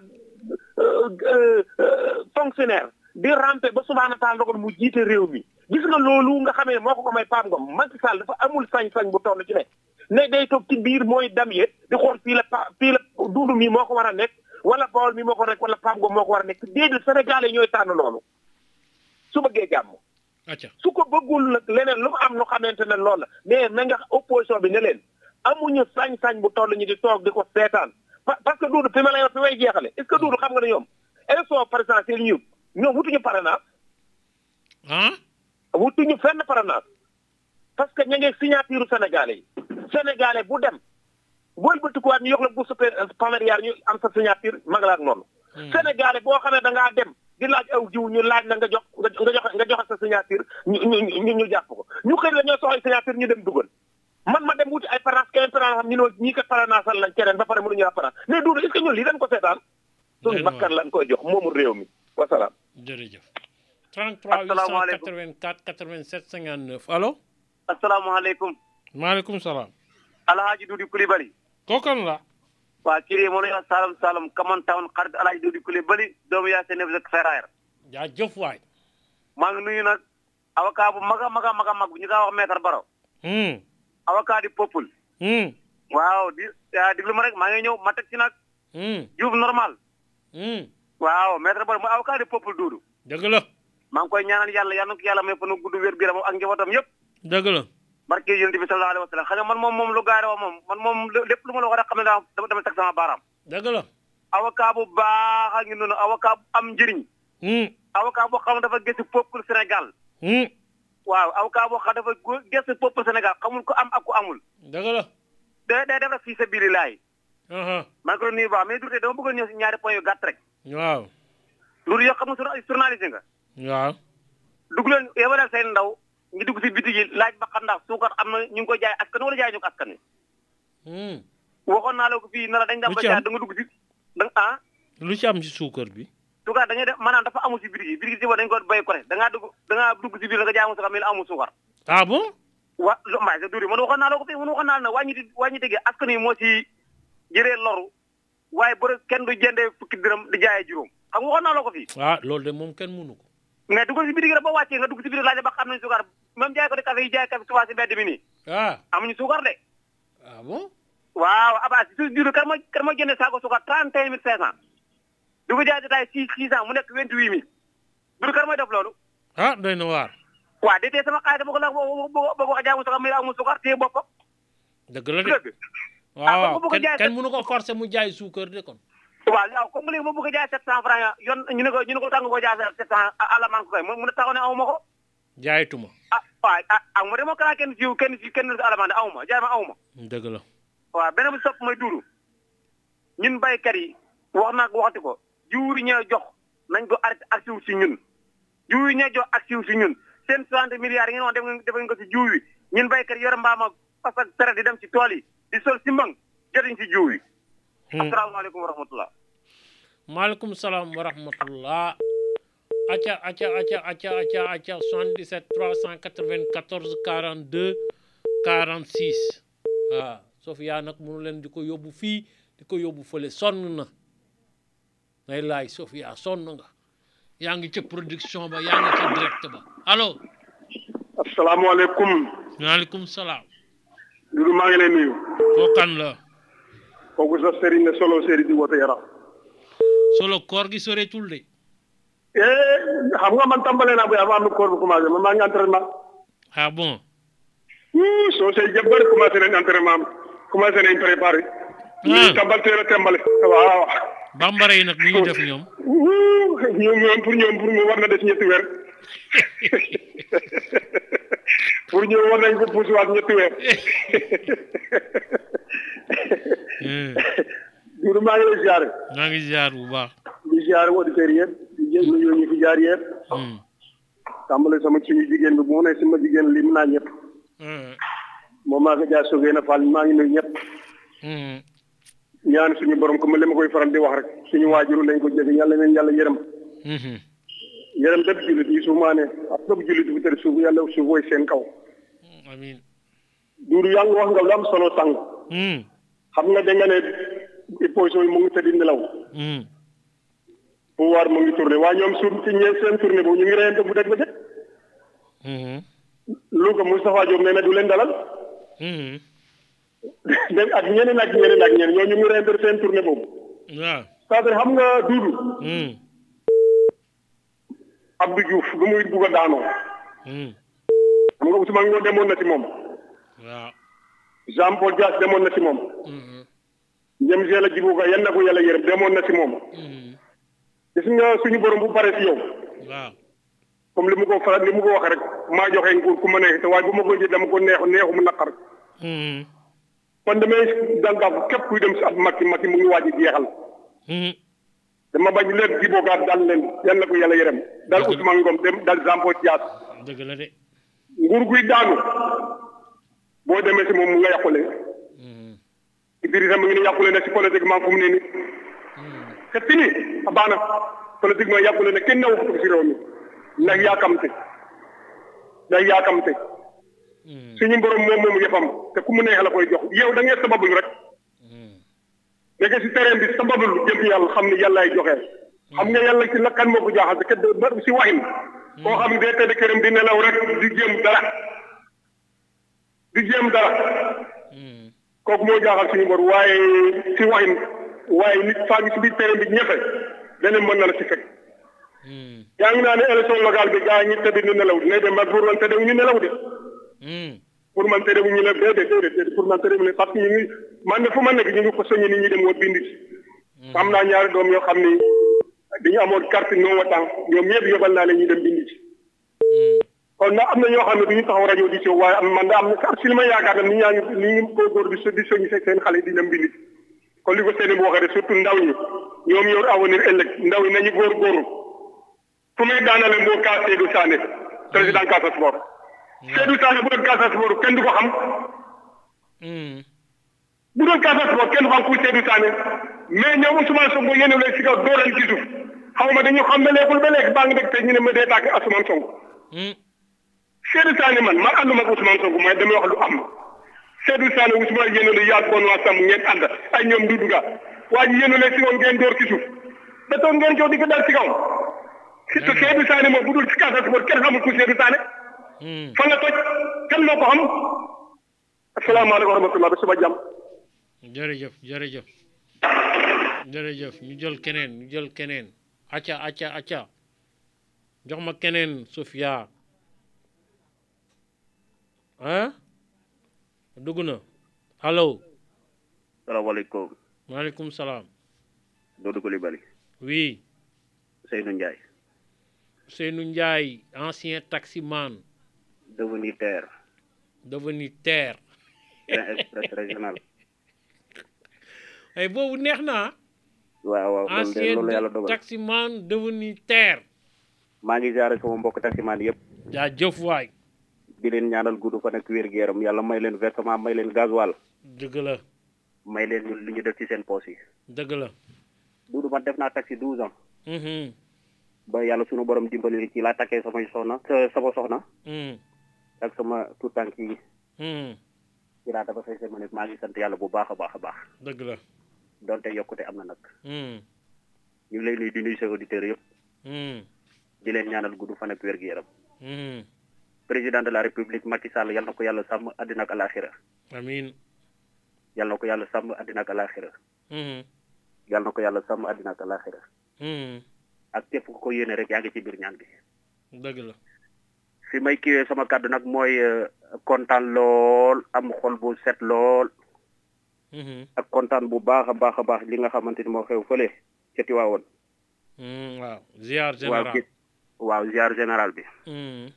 fonctionnaire di rampe ba subhaana taala dogal mu jiite réew mi gis nga loolu nga xamee moo ko may Pam Ngom Macky Sall dafa amul sañ-sañ bu toll ci ne ne day toog ci biir mooy dam yet di xool fii la fii la duudu mi moo ko war a nekk wala Bawol mi moo ko nekk wala Pam Ngom moo ko war a nekk déedéet Sénégalais ñooy tànn loolu. Su bëggee jàmm. Su ko bëggul nag leneen lu ko am nu xamante ne loolu la mais na nga opposition bi ne leen amuñu sañ-sañ bu toll ñu di toog di ko seetaan. Parce que duudu fi ma lay wax fi may jeexale est ce que duudu xam nga ne ñoom élection présidentielle ñu ñoom wutuñu parrainage. Ah wutuñu fenn parrainage. Parce que ña ngi signature sénégalais yi. Sénégalais bu dem booy bëtikuwaat ñu yox la bourse familiale ñu am sa signature magalaat noonu. Sénégalais boo xam ne da ngaa dem di laaj aw jiw ñu laaj na nga jox nga joxe nga joxe sa signature ñu ñu ñu jàpp ko. Ñu xëy la ñoo soxla signature ñu dem dugal. Man ma dem wuti ay parrainage keneen parrainage xam ñu ne ñii kat parrainage lañ keneen ba pare mënuñu la parrainage mais duudu est ce que ñun lii dañ ko seetaan? Suñu bakkan lañ koy jox moomul réew mi. Wasalaam jërëjëf. 33 884 87 59 allo? Asalaamaaleykum. Maaleykum salaam. Alhaaji duudi kulibali kokan la waa kiri mo noon salam salam. Kaman town xarit alhaaji duudi kulibali doomu yaa seen nebsek ferraire jaa jëf waay. Maa ngi nuyu nag avocat bu maga maga maga mag ñu kaa wax maître baro avocat di peuple. Waaw di diglu ma rek maa ngi ñëw ma teg ci nag. Juub normal. Waaw maître Baro mooy avocat du peuple duudu. Dëgg la. Maa ngi koy ñaanal yàlla na ko yàlla may fa nu gudd wér gu yaram ak njabootam yëpp. Dëgg la barke yonent bi sallallahu alayhi wa sallam. Xam nga man moom moom lu gaare wa moom man moom lépp lu ma la wax rek xam ne daa dama dama teg sama baaraam dëgg la. Avocat bu baax a ngi noonu avocat bu am njëriñ. Avocat boo xam dafa gëstu peuple Sénégal. Waaw avocat boo xam dafa gëstu peuple Sénégal xamul ko am ak ku amul. Dëgg la. Day day def fii sa biir laay. Maa ngi ko nuyu baax mais Doudou dama bëgg a ñëw si ñaari point yu gàtt rek. Waaw. Doudou yow xam nga journaliste nga. Waaw. Dugg leen yebalal seen ndaw ngi dugg si bitig yi laaj ba xam ndax suukar am na ñu ngi koy jaay askan wala jaay ñu ko askan wi? Waxoon naa la ko fii na la dañ dam ba jaay da nga dugg si da nga ah? Lu ci am ci suukar bi? Suukar dañuy def maanaam dafa amul si bitig yi si dañ ko béy ko rek da ngaa dugg da ngaa dugg si biir nga jaay amul suukar mais amul suukar. Ah bon? Wa mbaay sa duri man waxoon naa la ko fii man waxoon naa la wàññi wàññi tege askan wi moo si jëree loru waaye bëri kenn du jëndee fukki dërëm di jaayee juróom. Xam nga waxoon naa la ko fii. Ah loolu de moom kenn mënu ko. Mais dugg si bitig rek ba wàccee nga dugg si bitig laaj ba xam nañ suukar même jaay ko di café yi jaay café tubaab si mbedd mi nii ah amuñu suukar de ah bon waaw aba si su diru kan moo kan moo jëndee saako suukar trente et un mille cinq cent du ko jaay détail six six cent mu nekk vingt huit mille kan mooy def loolu ah doy na waar waaw de tey sama xaalis bëgg la bëgg wax jaamu suukar mais amul suukar téye boppam dëgg la de waaw kenn kenn mënu ko forcer mu jaay suukar de kon waaw waaw comme léegi ma bëgg a jaay sept cent franc yoon ñu ne ko ñu ne ko tàng ko jaay sept cent alamaan ko kay mu ne taxaw ne ma ko jaaytuma. Ah waaw ah ah mu dema kala kenn siw kenn si kenn alamaan aw ma jaay ma aw ma. Dëgg la. Waaw beneen bi sopp mooy duuru. Ñun baykat yi wax naa ko waxati ko jiw yi ñoo jox nañ ko arrêté ak siw si ñun. Jiw yi ñoo jox ak siw si ñun. Seen soixante milliards yi ngeen wax def def ko si jiw yi. Ñun baykat yi yor mbaama parce que tere di dem ci tool yi di sol si mbang jotuñ si jiw yi. Asalaamaaleykum wa rahmatullah. Maaleykum salaam wa rahmatullah acca acca acca acca acca acca 77 394 42 46 waaw Sofia nag mënu leen di ko yóbbu fii di ko yóbbu fële sonn na ngay laay Sofia sonn nga yaa ngi ca production ba yaa ngi ca direct ba allo asalaamaaleykum maaleykum salaam Doudou maa ngi lay nuyu koo kan la kooku sa sëriñ ne solo sëriñ di woote yaram solo koor gi soreetul de eh xam nga man tàmbalee naa bu avant nu koor bi commencé man maa ngi entraînement ah bon soo say jëpp bëri commencé nañ entraînement commencé nañ préparé ñu tàmbal teel a tàmbale waaw bambara yi nag ni ñu def ñoom. Ñoom ñoom pour ñoom pour mu war na des ñetti weer. (laughs) Pour ñoom war nañ ko puusiwaat ñetti weer. Doudou maa ngi lay ziare. maa ngi ziar bu baax. di ziare auditeurs yëpp jël nuyu ñu fi jaar yëpp. tàmbale sama suñu jigéen bi mu ne sama jigéen lim naa ñëpp. moom maa ngi jaar sogee na Fall maa ngi nuyu ñëpp. ñaan suñu borom comme li ma koy faral di wax rek suñu waajuru lañ ko jëfe yàlla nañ yàlla yërëm. yërëm bépp jullit yi su maane ak bépp jullit bu tëdd suuf yàlla suuf woy seen kaw. amiin. Doudou yaa ngi wax nga lu am solo sànq. xam nga da nga ne opposition yi mu ngi tëdd nelaw. Pouvoir mu ngi tourné waaye ñoom suuf ci ñeen seen tournée boobu ñu ngi reyante bu dégg ba jëkk. lu ko Moustapha Diop nee na du leen dalal. (laughs) dégg ak ñeneen ak ñeneen ak ñeneen ñoo ñu ngi reyante seen tournée boobu. waaw. c'est-à-dire xam nga Doudou. Abdou Diouf lu muy bugg a daanoo. xam nga Ousmane Ngom demoon na ci moom. waaw. Jean Paul Dias demoon na ci moom. yan na ko yàlla yërëm demoon na ci moom. Gis nga suñu borom bu pare si yow. waaw. comme li mu ko faral li mu ko wax rek maa joxe nguur ku ma neex te waaye bu ma ko jël dama ko neexu neexu mu naqar. kon damay dànkaafu képp kuy dem si ab makki makki mu ngi waaj a jeexal. dama bañ leen jiboo gaat daal leen yal na ko yàlla yërëm. dal Ousmane Ngom dem dal Jean Paul Dias. dëgg la de. nguur guy daanu. boo demee si moom mu nga yàqule. Idrissa mu ngi ne yàqule ne si politiquement fu mu ne nii. C'est fini a baax na politiquement yàqule ne kenn newu ko si réew mi ndax yaakamte ndax yaakamte suñu borom moom moomu yëppam te ku mu neex la koy jox yow da ngay sababul rek nekk si terrain bi sababul jëm yàlla xam ne yàllaay joxe xam nga yàlla ci la kan moo ko jaaxal te kat si waxin koo xam ne day tëdd këram di nelaw rek di jéem dara di jéem dara kooku moo jaaxal suñu bor waaye si waxin waaye nit faa ngi si biir terrain bi ñefe leneen mën na la ci fekk yaa ngi naa ne élection locale bi yi ñu tëdd ñu nelaw dina dem ba pour man tëdd ñu nelaw de pour man tëdd ñu ne déedéet déedéet déedéet pour man tëdd ñu ne parce que ñu ngi man de fu ma nekk ñu ngi ko soññi nit ñi dem woon bind ci am naa ñaari doom yoo xam ni dañu amoon carte non votant ñoom ñëpp yóbbal naa leen ñu dem bind ci kon nag am na ñoo xam ne du ñu taxaw rajo di ci waaye am man da am na si li ma yaakaar ne nit ñaa ngi ni ngi góorgóor di di soññi seen xale di dem bind ci kon li ko seeni bu waxee surtout ndaw ñi ñoom yor avenir ëllëg ndaw yi nañu góorgóorlu fu may daanale moo kaa Seydou Sané président Casa Sport Seydou Sané bu doon Casa Sport kenn du ko xam bu doon Casa Sport kenn du xam ku Seydou Sané mais ñoom Ousmane Sonko yéen leen si kaw dooral ci suuf xaw ma dañu xam ne léegul ba léegi baa ngi dégg te ñu ne ma dee tàkk Ousmane Sonko Seydou Sané man man ànduma ak Ousmane Sonko mooy damay wax lu am Seydou Sané Ousmane yéen yaag bon waa sam ngeen ànd. Ay ñoom Doudou Ga waa ji yéen leen si kaw ngeen door ci suuf. Da toog ngeen jox di ko dal ci kaw surtout Seydou Sané moom bu dul ci Casa Sport kenn xamul ku Seydou Sané. Fa nga toj kenn moo ko xam asalaamaaleykum wa rahmatulah ba suba jàmm. Jërëjëf jërëjëf. Jërëjëf ñu jël keneen ñu jël keneen. Acca acca acca jox ma keneen Sofia. Ah dugg na allo salaamaaleykum maaleykum salaam Doudou Coulibaly oui Seynou Ndiaye Seynou Ndiaye ancien taximan. Devenu terre devenu terre train express régional ay (laughs) boobu neex na waaw waaw ancien taximan devenu terre maa ngi jaare sama mbokk taximaan yëpp jaa jëf waay di leen ñaanal gudd fan ak wér gu yaram yàlla may leen versement may leen gasoil. Dëgg la. May leen ñu li ñu def ci seen poos yi. Dëgg la. Doudou man def naa taxi douze ans. Mhm ba yàlla sunu borom dimbali ci laa takkee samay soxna sa- sama soxna. Mhm ak sama tout tànk yi. Mhm ci laa dafa say seen ma maa ngi sant yàlla bu baax a baax a baax. Dëgg la. Donte yokkute am na nag. Mhm ñu lay nuyu di nuyu sa auditeurs yëpp. Di leen ñaanal gudd fan ak wér gu yaram président de la république Macky Sall yal na ko yàlla sàmm àddina ak alaxira amiin yal na ko yàlla sàmm àddina ak alaxira mhm yal na ko yàlla sàmm àddina ak alaxira mhm ak képp ku ko yéene rek yaa ngi ci biir ñaan gi. Dëgg la. Fi may kiwee sama kàddu nag mooy euh, kontaan lool am xol bu set lool. Mhm ak kontaan bu baax a baax a baax li nga xamante ni moo xew fële ca Tiwaawoon. Mhm waaw. Ziar général. waaw ziar général bi. Mhm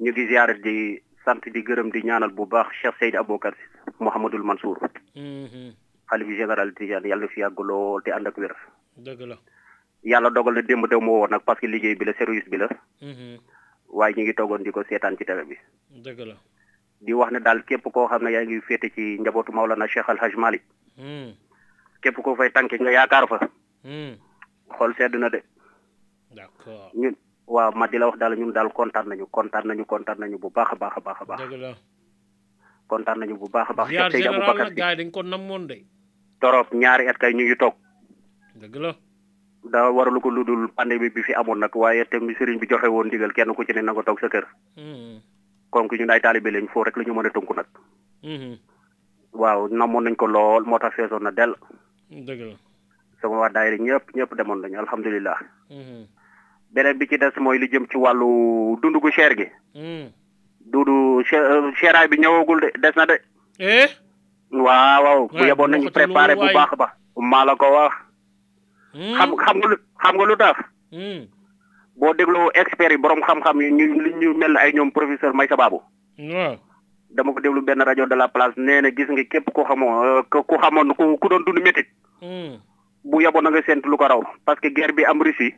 ñu ngi ziar di sant di gërëm di ñaanal bu baax Cheikh Seydi Aboubacar Mouhamadul Mansour. Mhm. Xalif général Tidiane yàlla fi yàgg lool te ànd ak wér. Dëgg la. Yàlla dogal na démb dew ma woon nag parce que liggéey bi la service bi la. Mhm. Waaye ñu ngi toogoon di ko seetaan ci télé bi. Dëgg la. Di wax ne daal képp koo xam ne yaa ngi féete ci njabootu Maolana Cheikh Al Hadj Malick. Mhm. Képp koo fay tànke nga yaakaar fa. Mhm. Xool sedd na de. D'accord waaw ma di la wax daal ñun daal kontaan nañu kontaan nañu kontaan nañu bu baax a baax a baax a baax kontaan nañu bu baax a baax ziar général nag yi dañ ko namoon de. Torop ñaari at kay ñu ngi toog. Dëgg la. Daa waralu ko lu dul pandémie bi fi amoon nag waaye te mi sëriñ bi joxe woon ndigal kenn ku ci ne na nga toog sa kër. Comme que ñun ay taalibe lañ foo rek la ñu mën a tënku nag. Mhm waaw namoon nañ ko lool moo tax feesoon na dell. Dëgg la. Sama waa daayira ñëpp ñëpp demoon nañu alhamdulilah. Mhm beneen bi ci des mooy li jëm ci wàllu dund gu cher gi. Mhm dudu cheraay bi ñëwagul de des na de. Eh? Waaw waaw. Bu yeboon nañu préparé bu baax ba. Maa la ko wax. Xam xam nga lu xam nga lu tax? Mhm boo dégloo experts yi borom xam-xam yi ñu li ñu mel ay ñoom professeur Maysa Babou. Waaw. Dama ko déglu benn rajo de la place nee na gis nga képp ku xamoo euh, ku xamoon ku ku doon dund métit bu yeboon na nga séntu lu ko raw. Parce que guerre bi am Russie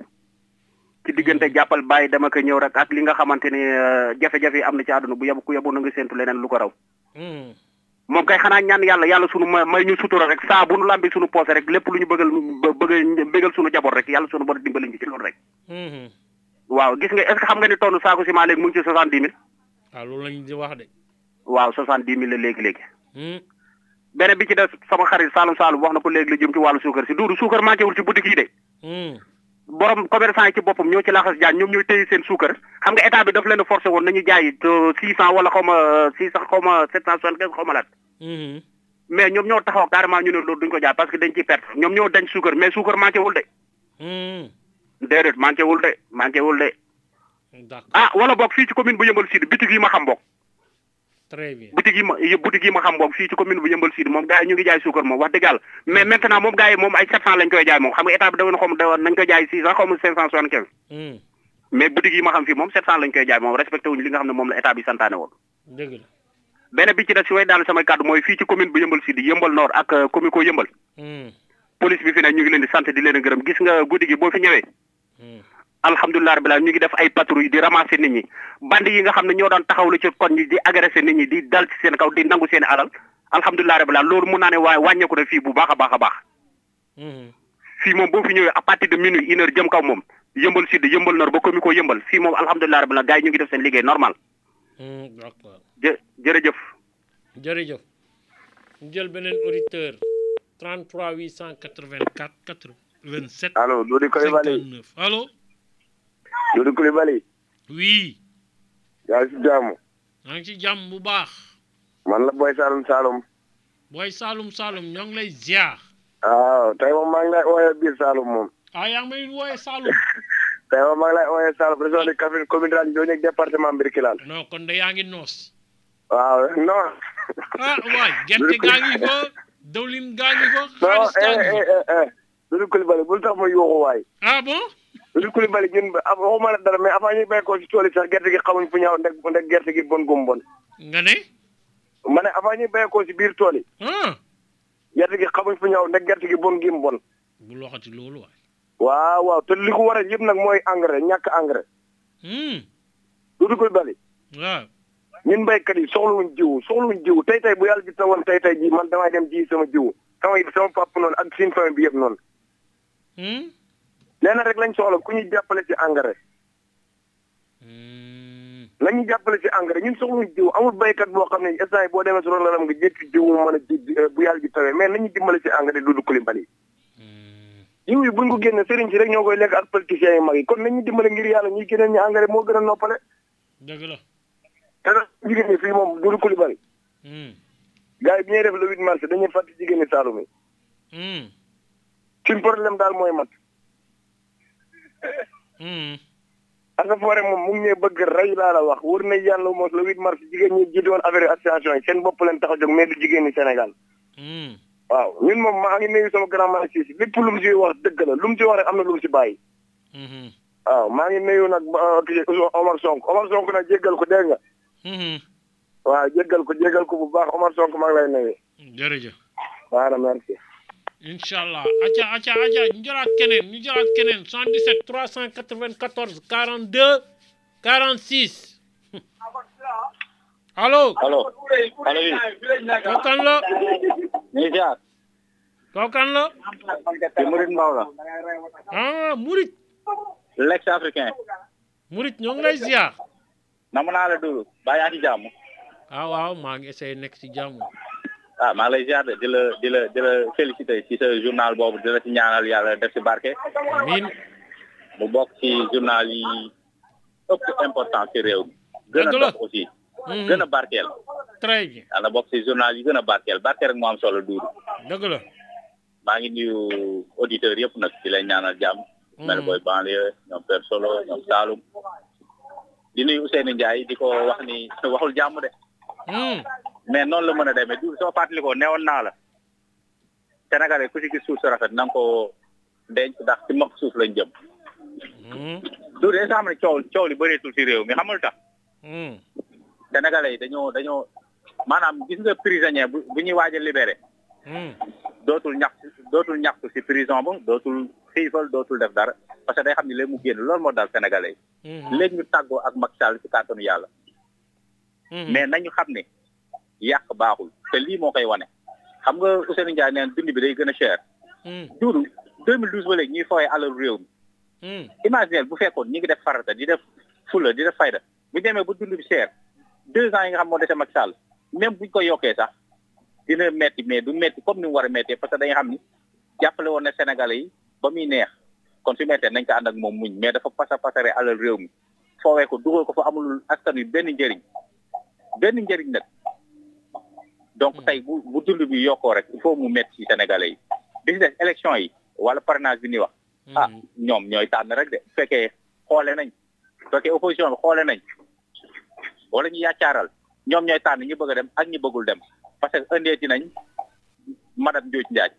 ci diggante jàppal bàyyi dama ko ñëw rek ak li nga xamante ni euh, jafe-jafe am na ci àdduna bu yeb ku yeboon na nga séntu leneen lu ko raw. Mhm moom kay xanaa ñaan yàlla yàlla sunu may ñu sutura rek saa bu nu làmbi sunu poose rek lépp lu ñu bëggal bëgg bëggal sunu jaboot rek yàlla sunu borom dimbali ñu ci loolu rek. Mhm waaw gis nga est ce que xam nga ni tonne saako ciment léegi mu ngi ci soixante dix mille? Waaw loolu lañ di wax de. Waaw soixante dix mille la léegi léegi. Mhm beneen bi ci des sama xarit Saalum Saalum wax na ko léegi la jëm ci wàllu suukar si. Duudu suukar manqué wul ci boutique yi de borom commerçant yi ci boppam ñoo ci laxas jaan ñoom ñooy téye seen suukar. Xam nga état bi daf leen forcé woon nañu jaay six cent wala xaw ma six cent xaw ma sept cent soixante quinze xaw ma laat mhm mais ñoom ñoo taxaw carrément ñu ne loolu duñ ko jaay parce que dañ ciy perte. Ñoom ñoo dañ suukar mais suukar manqué wul de déedéet manqué wul de manqué wul de ah wala boog fii ci commune bu yëmbal sud bitig yi ma xam boog très bien. Boutique yi ma boutique yi ma xam boog fii ci commune bu yëmbal sud moom gars yi ñu ngi jaay suukar moom wax dëgg yàlla. Mais maintenant moom gars yi moom ay 700 lañ koy jaay moom. Xam nga état bi da woon xaw ma da woon nañ koy jaay 600 xaw ma 575 mais boutique yi ma xam fii moom 700 lañ koy jaay moom respecté wuñu li nga xam ne moom la état bi santaane woon. Dëgg la. Benn bi ci des si way daal samay kàddu mooy fii ci commune bu yëmbal sud yëmbal nord ak euh, commune ko yëmbal police bi fi ne ñu ngi leen di sant di leen gërëm. Gis nga guddi gi boo fi ñëwee alhamdulilah rabbil alamin ñu ngi def ay patrouille di ramasser nit ñi. Bandi yi nga xam ne ñoo doon taxawlu ci koñ ñi di agresser nit ñi di dal ci seen kaw di nangu seen alal. Alhamdulilah rabbil alamin loolu mun naa ne waaye wàññeeku na fii bu baax a baax a baax. Fii moom boo fi ñëwee à partir de minuit une heure jëm kaw moom yëmbal sud yëmbal nord ba commune ko yëmbal fii moom alhamdulilah rabbil alamin gars yi ñu ngi def seen liggéey normal. D'accord. Jë jërëjëf. Jërëjëf. Ñu jël beneen auditeur 33 884 87 allo Doudou Coulibaly 59 allo Doudou Coulibaly oui. Yaa si jàmm ngi ci jàmm bu baax man la Boy Saloum Saloum booy Saalum Saalum ñoo ngi lay ziar waaw tey moom maa ngi lay ooyee biir Saloum moom ah yaa ngi may wooye Saalum tey moom maa ngi lay ooyee Saloum région (laughs) de Kaffrine commune de Ndiogou ak département Birkelane non kon de yaa ngi noos waaw non ah waay (laughs) gerte gaa ngi fa dawlin gaa ngi fa non xaalis gaa eh ngi eh eh eh. Doudou Coulibaly bul tax ma yuuxu waay ah bon Doudou Coulibaly ñun waxuma la dara mais avant ñuy béy ko ci tool yi sax gerte gi xamuñ fu ñaaw ndeg ndeg gerte gi bon gum bon. Nga ne? Ma ne avant ñuy béy ko ci biir tool yi. Ah. Gerte gi xamuñ fu ñaaw ndeg gerte gi bon gim bon. Bu loxati loolu waay. Waaw waaw te li ko war a yëpp nag mooy engrais ñàkk engrais. Hmm. Doudou Coulibaly. Waaw. Ñun béykat yi soxlawuñ jiwu soxlawuñ jiwu. Tey tey bu yàlla ji tawoon tey tey ji man damay dem ji sama jiwu. Sama sama papa noonu ak suñu famille bi yëpp noonu. Hmm. Lenn rek lañ soxla ku ñuy jàppale ci engrais. Nañu jàppale ci engrais ñun soxluñ jiw amul béykat boo xam ne instant yi boo demee si ronlalam nga jëkk jiw mu mën a ji bu yàlla ji tawee mais nañu dimbale ci engrais Doudou Coulibaly jiw yi buñ ko génne sëriñ si rek ñoo koy lekk ak politiciens yi mag yi kon nañu dimbale ngir yàlla ñuy génneel ñu engrais moo gën a noppale. Dëgg la. Te nag jigéen ñi fii moom Doudou Coulibaly hmm. Gars yi bi ñuy def le 8 mars dañuy fàtte jigéen ñi yi. Hmm. Suñ problème daal mooy mat hmm. War e moom mu ngi ñëw bëgg rey laa la wax. Wër na yàlla moom le 8 mars jigéen ñi jiite woon affaire association yi seen bopp leen tax a jóg mais du jigéen ñi Sénégal. Hmm. Waaw ñun moom maa ngi nuyu sama grand mara si lépp lu mu si wax dëgg la lu mu si wax rek am na lu mu si bàyyi. Hmm. Waaw maa ngi nuyu nag kii Omar Sonko Omar Sonko nag jéggal ko dégg nga? Hmm. Waaw jéggal ko jéggal ko bu baax Omar Sonko maa ngi lay nuyu. Jërëjëf. Waaw merci. Incha allah acca acca acca ñu jëlaat keneen ñu jëlaat keneen 77 394 42 46 allo allo allo oui kooku kan la ñu jaar kooku kan la ci Murid Mbaw la ah Murit l'ex africain Murit ñoo ngi lay ziar namu naa la yaa ngi ci jàmm ah waaw maa ngi essayé nekk ci jàmm ah maa ngi lay ziar de di la di la di la féliciter ci sa journal boobu di la ci ñaanal yàlla def ci barke. Amiin mu bokk ci journal yi ëpp importance ci réew mi. Gën a dox aussi. Mhm. gën a barkeel. Très bien. Yàlla bokk ci journal yi gën a barkeel. Barkeel rek moo am solo Doudou. Dëgg la. Maa ngi nuyu auditeurs yëpp nag di leen ñaanal jàmm. Mel booy banlieue ñoom Père Solo ñoom Saloum. Di nuyu Ousseynou Ndiaye di ko wax ni waxul jàmm de. Hmm mais noonu la mën a demee du soo fàttalikoo newoon naa la Sénégalais ku ci gis suuf su rafet na nga ko denc ndax ci mag suuf lañ jëm du dee xam ne coow coow li bëreetul ci réew mi xamul tax Sénégalais yi dañoo dañoo maanaam gis nga prisonnier bu bu ñuy waaj a libéré dootul ñax dootul ñaxtu ci prison ba dootul xiifal dootul def dara parce que day xam ne léegi mu génn loolu moo dal Sénégalais yi léegi ñu tàggoo ak Macky Sall ci kàttanu yàlla mais nañu xam ne yàq baaxul te lii moo koy wane xam nga Ousseynou Ndiaye neen dund bi day gën a cher duudu 2012 ba léegi ñuy fooyee alal réew mi imaginer bu fekkoon ñi ngi def farata di def fula di def fayda bu demee ba dund bi cher deux ans yi nga xam moo dese Macky Sall même buñ ko yokkee sax dina metti mais du metti comme ni mu war a mettee parce que dañu xam ni. Jàppale woon na Sénégalais yi ba muy neex. Kon su mettee nañ ko ànd ak moom muñ. Mais dafa pasa pasare alal réew mi foowee ko dugal ko fa amul askan wi benn njëriñ. Benn njëriñ nag donc tey bu bu dund bi yokkoo rek il faut mu metti ci Sénégalais yi. Bi ci des élection yi wala parrainage bi ni wax. Ah ñoom ñooy tànn rek de. Fekkee xoole nañ fekkee opposition bi xoole nañ wala ñu yàccaaral ñoom ñooy tànn ñi bëgg a dem ak ñi bëggul dem. Parce que ëndeeti nañ madame Ndiouj Ndiaye.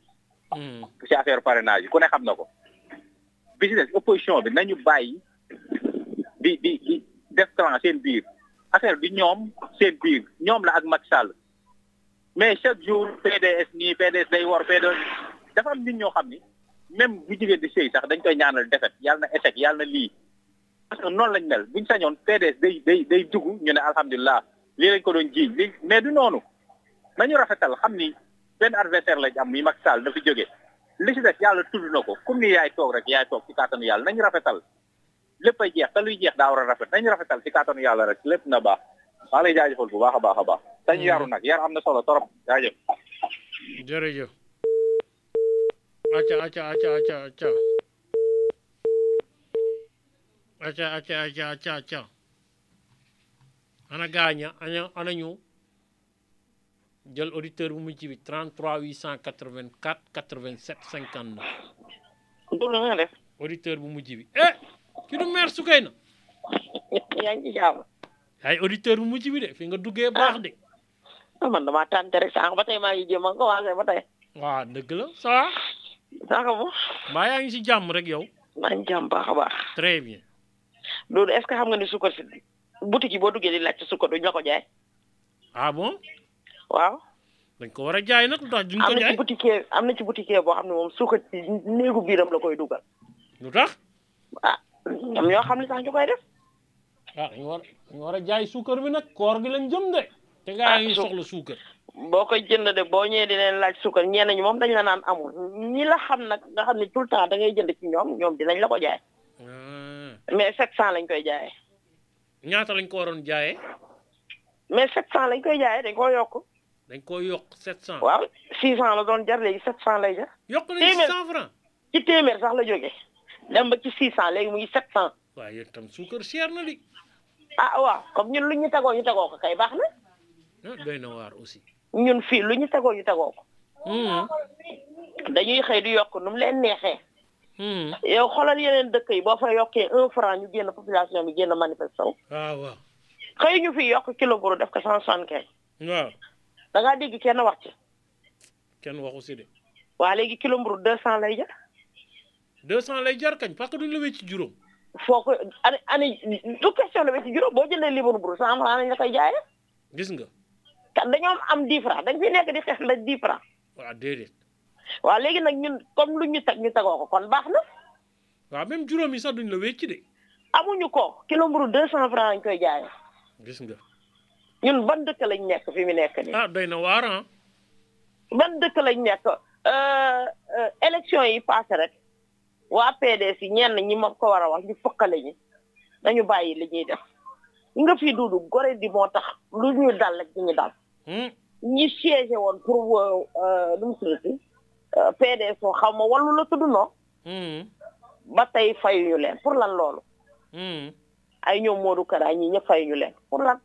Ci affaire parrainage yi ku ne xam na ko. Business opposition bi nañu bàyyi di di di def clan seen biir. Affaire bi ñoom seen biir ñoom la ak Macky Sall mais chaque jour PDS nii PDS day war PDS dafa am nit ñoo xam ni même bu jigéen di sëy sax dañ koy ñaanal defet yàlla na échec yàlla na lii. Parce que noonu lañ mel buñ sañoon PDS day day day dugg ñu ne alhamdulilah lii lañ ko doon mais du noonu. Nañu rafetal xam ni benn adversaire lañ am muy Macky dafa jóge. Li yàlla tudd na ko comme ni yaay toog rek yaay toog ci kàttanu yàlla nañu rafetal. Lépp jeex te luy jeex daa war a rafet nañu rafetal ci kàttanu yàlla rek lépp na baax. Maa lay jaajëfal bu baax a baax a baax dañu yaru nag yar am na solo torop jaajëf jërëjëf acca acca acca acca acca acca acca acca acca acca ana gaaña ana ana ñu jël auditeur bu mujj bi 33 884 87 59 Doudou nga def auditeur bu mujj bi. Eh ki du maire Soukeyna (laughs) yaa ngi ci jàmm ay auditeur bu mujj bi de fi nga duggee baax de man damaa tànte rek sànq ba tey maa ngi jéem a commencé ba tey waaw dëgg la ça mbaa yaa ngi si jàmm rek yow maa ngi jàmm baax a baax très bien Doudou est ce que xam nga ni sukkar si boutique yi boo duggee di laajte sukkar duñ la ko jaay ah bon waaw dañ ko war a jaay nag lu tax duñ ko am na jaay ci boutique am na ci boutique boo xam ne moom suukar ci néegu biiram la koy dugal lu tax ah ñoom ñoo xam li tax ñu koy def ah dañu war dañu war a jaay suukar bi nag koor gi lañ jëm de te gaa ngi soxla suukar? Boo koy jënd de boo ñëwee di leen laaj suukar. Ñenn ñi moom dañ la naan amul ñi la xam nag nga xam ne tout le temps da ngay jënd ci ñoom ñoom dinañ la ko jaay mais 700 lañ koy jaayee ñaata lañ ko waroon jaayee mais 700 lañ koy jaayee dañ koo yokk dañ ko yokk 700 waaw 600 la doon jar léegi 700 lay jar yokk nañ 600 francs ci téeméer sax la jógee dem ba ci 600 léegi mu ngi 700 waaw yéen tam suukar cher na di ah waaw comme ñun lu ñu tegoo ñu tegoo ko kay baax na doy na waar aussi. Ñun fii lu ñu tegoo ñu tegoo ko. Dañuy xëy di yokk nu mu leen neexee. Yow xoolal yeneen dëkk yi boo fa yokkee un franc ñu génn population bi génn manifesté wu waaw. Waaw xëy ñu fi yokk kilo buru def ko cent soixante quinze waaw. Da ngaa dégg kenn wax ci. Kenn waxu si de. Waa léegi kilo mburu deux cent lay jar. 200 lay jar kañ? Parce que duñ la wecc juróom. Foo ko ani ani du question la ci juróom. Boo jëndee libre mburu cent franc lañ la koy jaayee? Gis nga dañoo am dix franc dañ fi nekk di xeex la dix franc waaw déedéet. Waaw léegi nag ñun comme lu ñu teg ñu tegoo ko kon baax na. Waaw même juróom yi sax duñ la wecc de. Amuñu ko kilo mburu deux cent franc lañ koy jaayee. Gis nga. Ñun ban dëkk lañ nekk fi mu nekk nii? Ah doy na waar ah. Ban dëkk lañ nekk? Élection yi passé rek waa PDS yi ñenn ñi ma ko war a wax ñu fokkale ñi dañu bàyyi li ñuy def. Nga fi duudu gore di moo tax lu ñu dal rek ñu dal ñi siégé woon pour lu mu tuddati PDS oo xaw ma wallu la tudd noo ba tey fayuñu leen. Pour lan loolu? Ay ñoom Modou Kara ñi ñëpp fayuñu leen. Pour lan?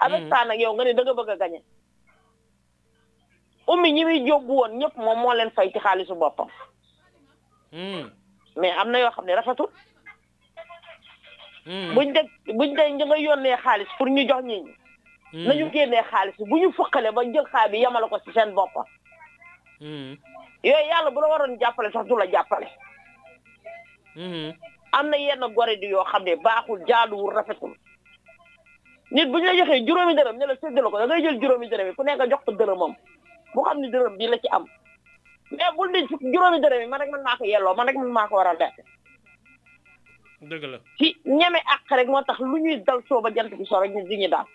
Avec ça nag yow nga ne da nga bëgg a gañe ummi ñi muy yóbbu woon ñëpp moom moo leen fay ci xaalisu boppam. Mais am na yoo xam ne rafetul. Buñ de buñ de nga yónnee xaalis pour ñu jox ñi ñi. Nañu génnee xaalis bu ñu fukkale ba jël xaalis bi yemale ko ci seen boppam yooyu yàlla bu la waroon jàppale sax du la jàppale. Am na yenn gore di yoo xam ne baaxul jaaduwul rafetul. Nit bu ñu la joxee juróomi dërëm ne la séddale ko da ngay jël juróomi dërëm yi ku nekk jox ko dërëmam. Bu xam ne dërëm bi la ci am. Mais bul di juróomi dërëm yi man rek man maa ko yelloo man rek man maa ko war a lekk. Dëgg la. Ci ñeme ak rek moo tax lu ñuy dal soo ba jant bi so rek ñu di ñu daal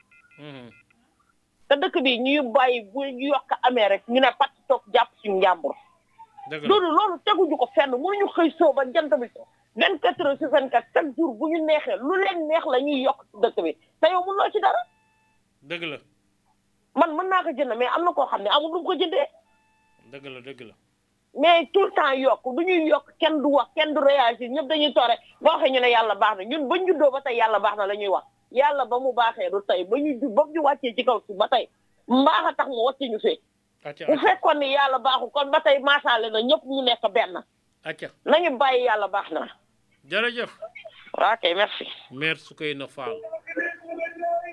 te dëkk bi ñuy bàyyi bu yokk amee rek ñu ne pat toog jàpp suñu njàmbur loolu loolu teguñu ko fenn mënuñu xëy soo ba jant bi so. vingt quatre heures sur vingt quatre chaque jour bu ñu neexee lu leen neex la ñuy yokk ci dëkk bi. Te yow mënuloo ci dara. Dëgg la. Man mën naa ko jënd mais am na koo xam ne amul lu ko jëndee. Dëgg la dëgg la. Mais tout le temps yokk du ñuy yokk kenn du wax kenn du réagir ñëpp dañuy toore. Boo waxee ñu ne yàlla baax na ñun bañ juddoo ba tey yàlla baax na la ñuy wax yàlla ba mu baaxee du tey ba ñu ba ñu wàccee ci kaw si ba tey mbaax a tax mu wàcce ñu fee. Bu fekkoon ni yàlla baaxu kon ba tey maasaale na ñëpp ñu nekk benn. Acca nañu bàyyi yàlla baax na. Jërëjëf. Kay merci. Maire Soukeyna Fall.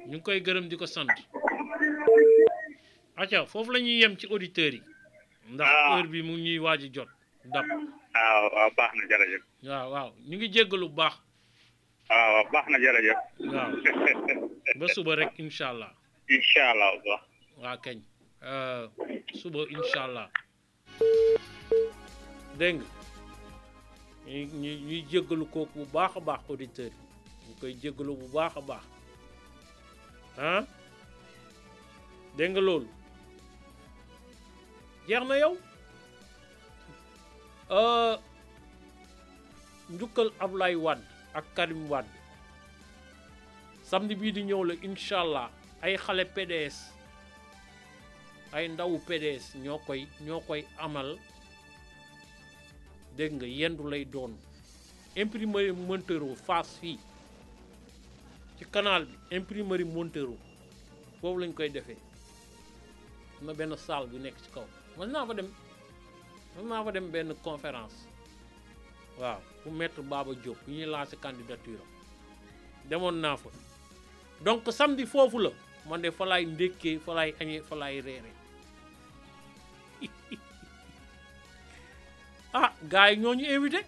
Ñu ngi koy gërëm di ko sant. Acca foofu la ñuy yem ci auditeurs yi. Ndax heure bi mu ñuy waaj a jot. Dab waaw waaw baax na jërëjëf. Waaw waaw. Ñu ngi jéggalu bu baax. Baax na jërëjëf waaw ba suba rek incha allah (laughs) incha allah. Baax waa kañ euh, suba incha allah dégg nga ñuy jéggalu kooku bu baax a baax auditeurs yi ñu koy jéggalu bu baax a baax ah dégg nga loolu jeex na yow euh, njukkal Ablaye Wade ak Karim Wade samedi bii di ñëw la incha allah ay xale PDS ay ndawu PDS ñoo koy ñoo koy amal dégg nga yendu lay doon. Imprimerie Montero face fii ci canal bi imprimerie Montero foofu lañ koy defee. Na benn salle bu nekk ci kaw. Mën naa fa dem mën naa fa dem benn conférence. Waaw bu maître Baba Diop bu ñuy lancé candidature demoon naa fa. Donc samedi foofu la man de fa laay ndékkee fa laay añee fa laay reere. (laughs) Ah gars yi ñoo ñu invité.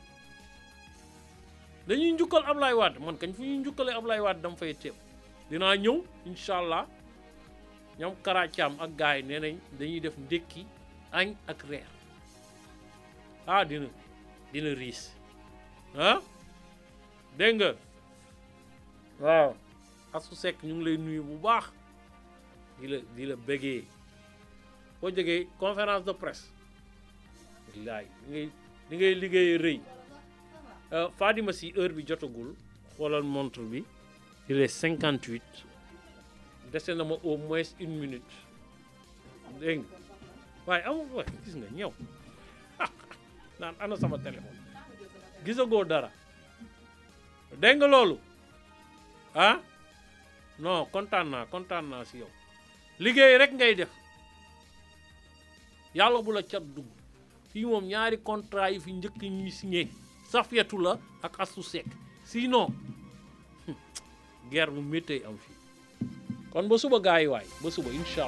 Dañuy njukkal Ablaye Wade. Man kañ fu ñuy njukkalee Ablaye Wade dama fay teew. Dinaa ñëw incha allah ñoom karacaam ak gars yi nee nañ dañuy def ndékki añ ak reer. Ah dina dina riis. Ah dégg nga? Waaw. Asu sekk ñu lay nuyu bu baax. Di la di la bëggee boo jógee conférence de presse. Wallaay di ngay di ngay liggéey rëy. Fadima si heure bi jotagul. Xoolal montre bi. Il est cinquante huit dese na ma au moins une minute. Dégg nga? Waaye amul waay gis nga ñëw. (laughs) Ana sama téléphone gisagoo dara. Dégg nga loolu? Ah? Non kontaan naa si yow. Liggéey rek ngay def. Yàlla bu la cat dugg. Fii moom ñaari contrat yi fi njëkk ñuy signé. Safiatou la ak Astou Seck. Sinon (laughs) guerre bu méttee am fii. Kon ba suba gars yi waay ba suba incha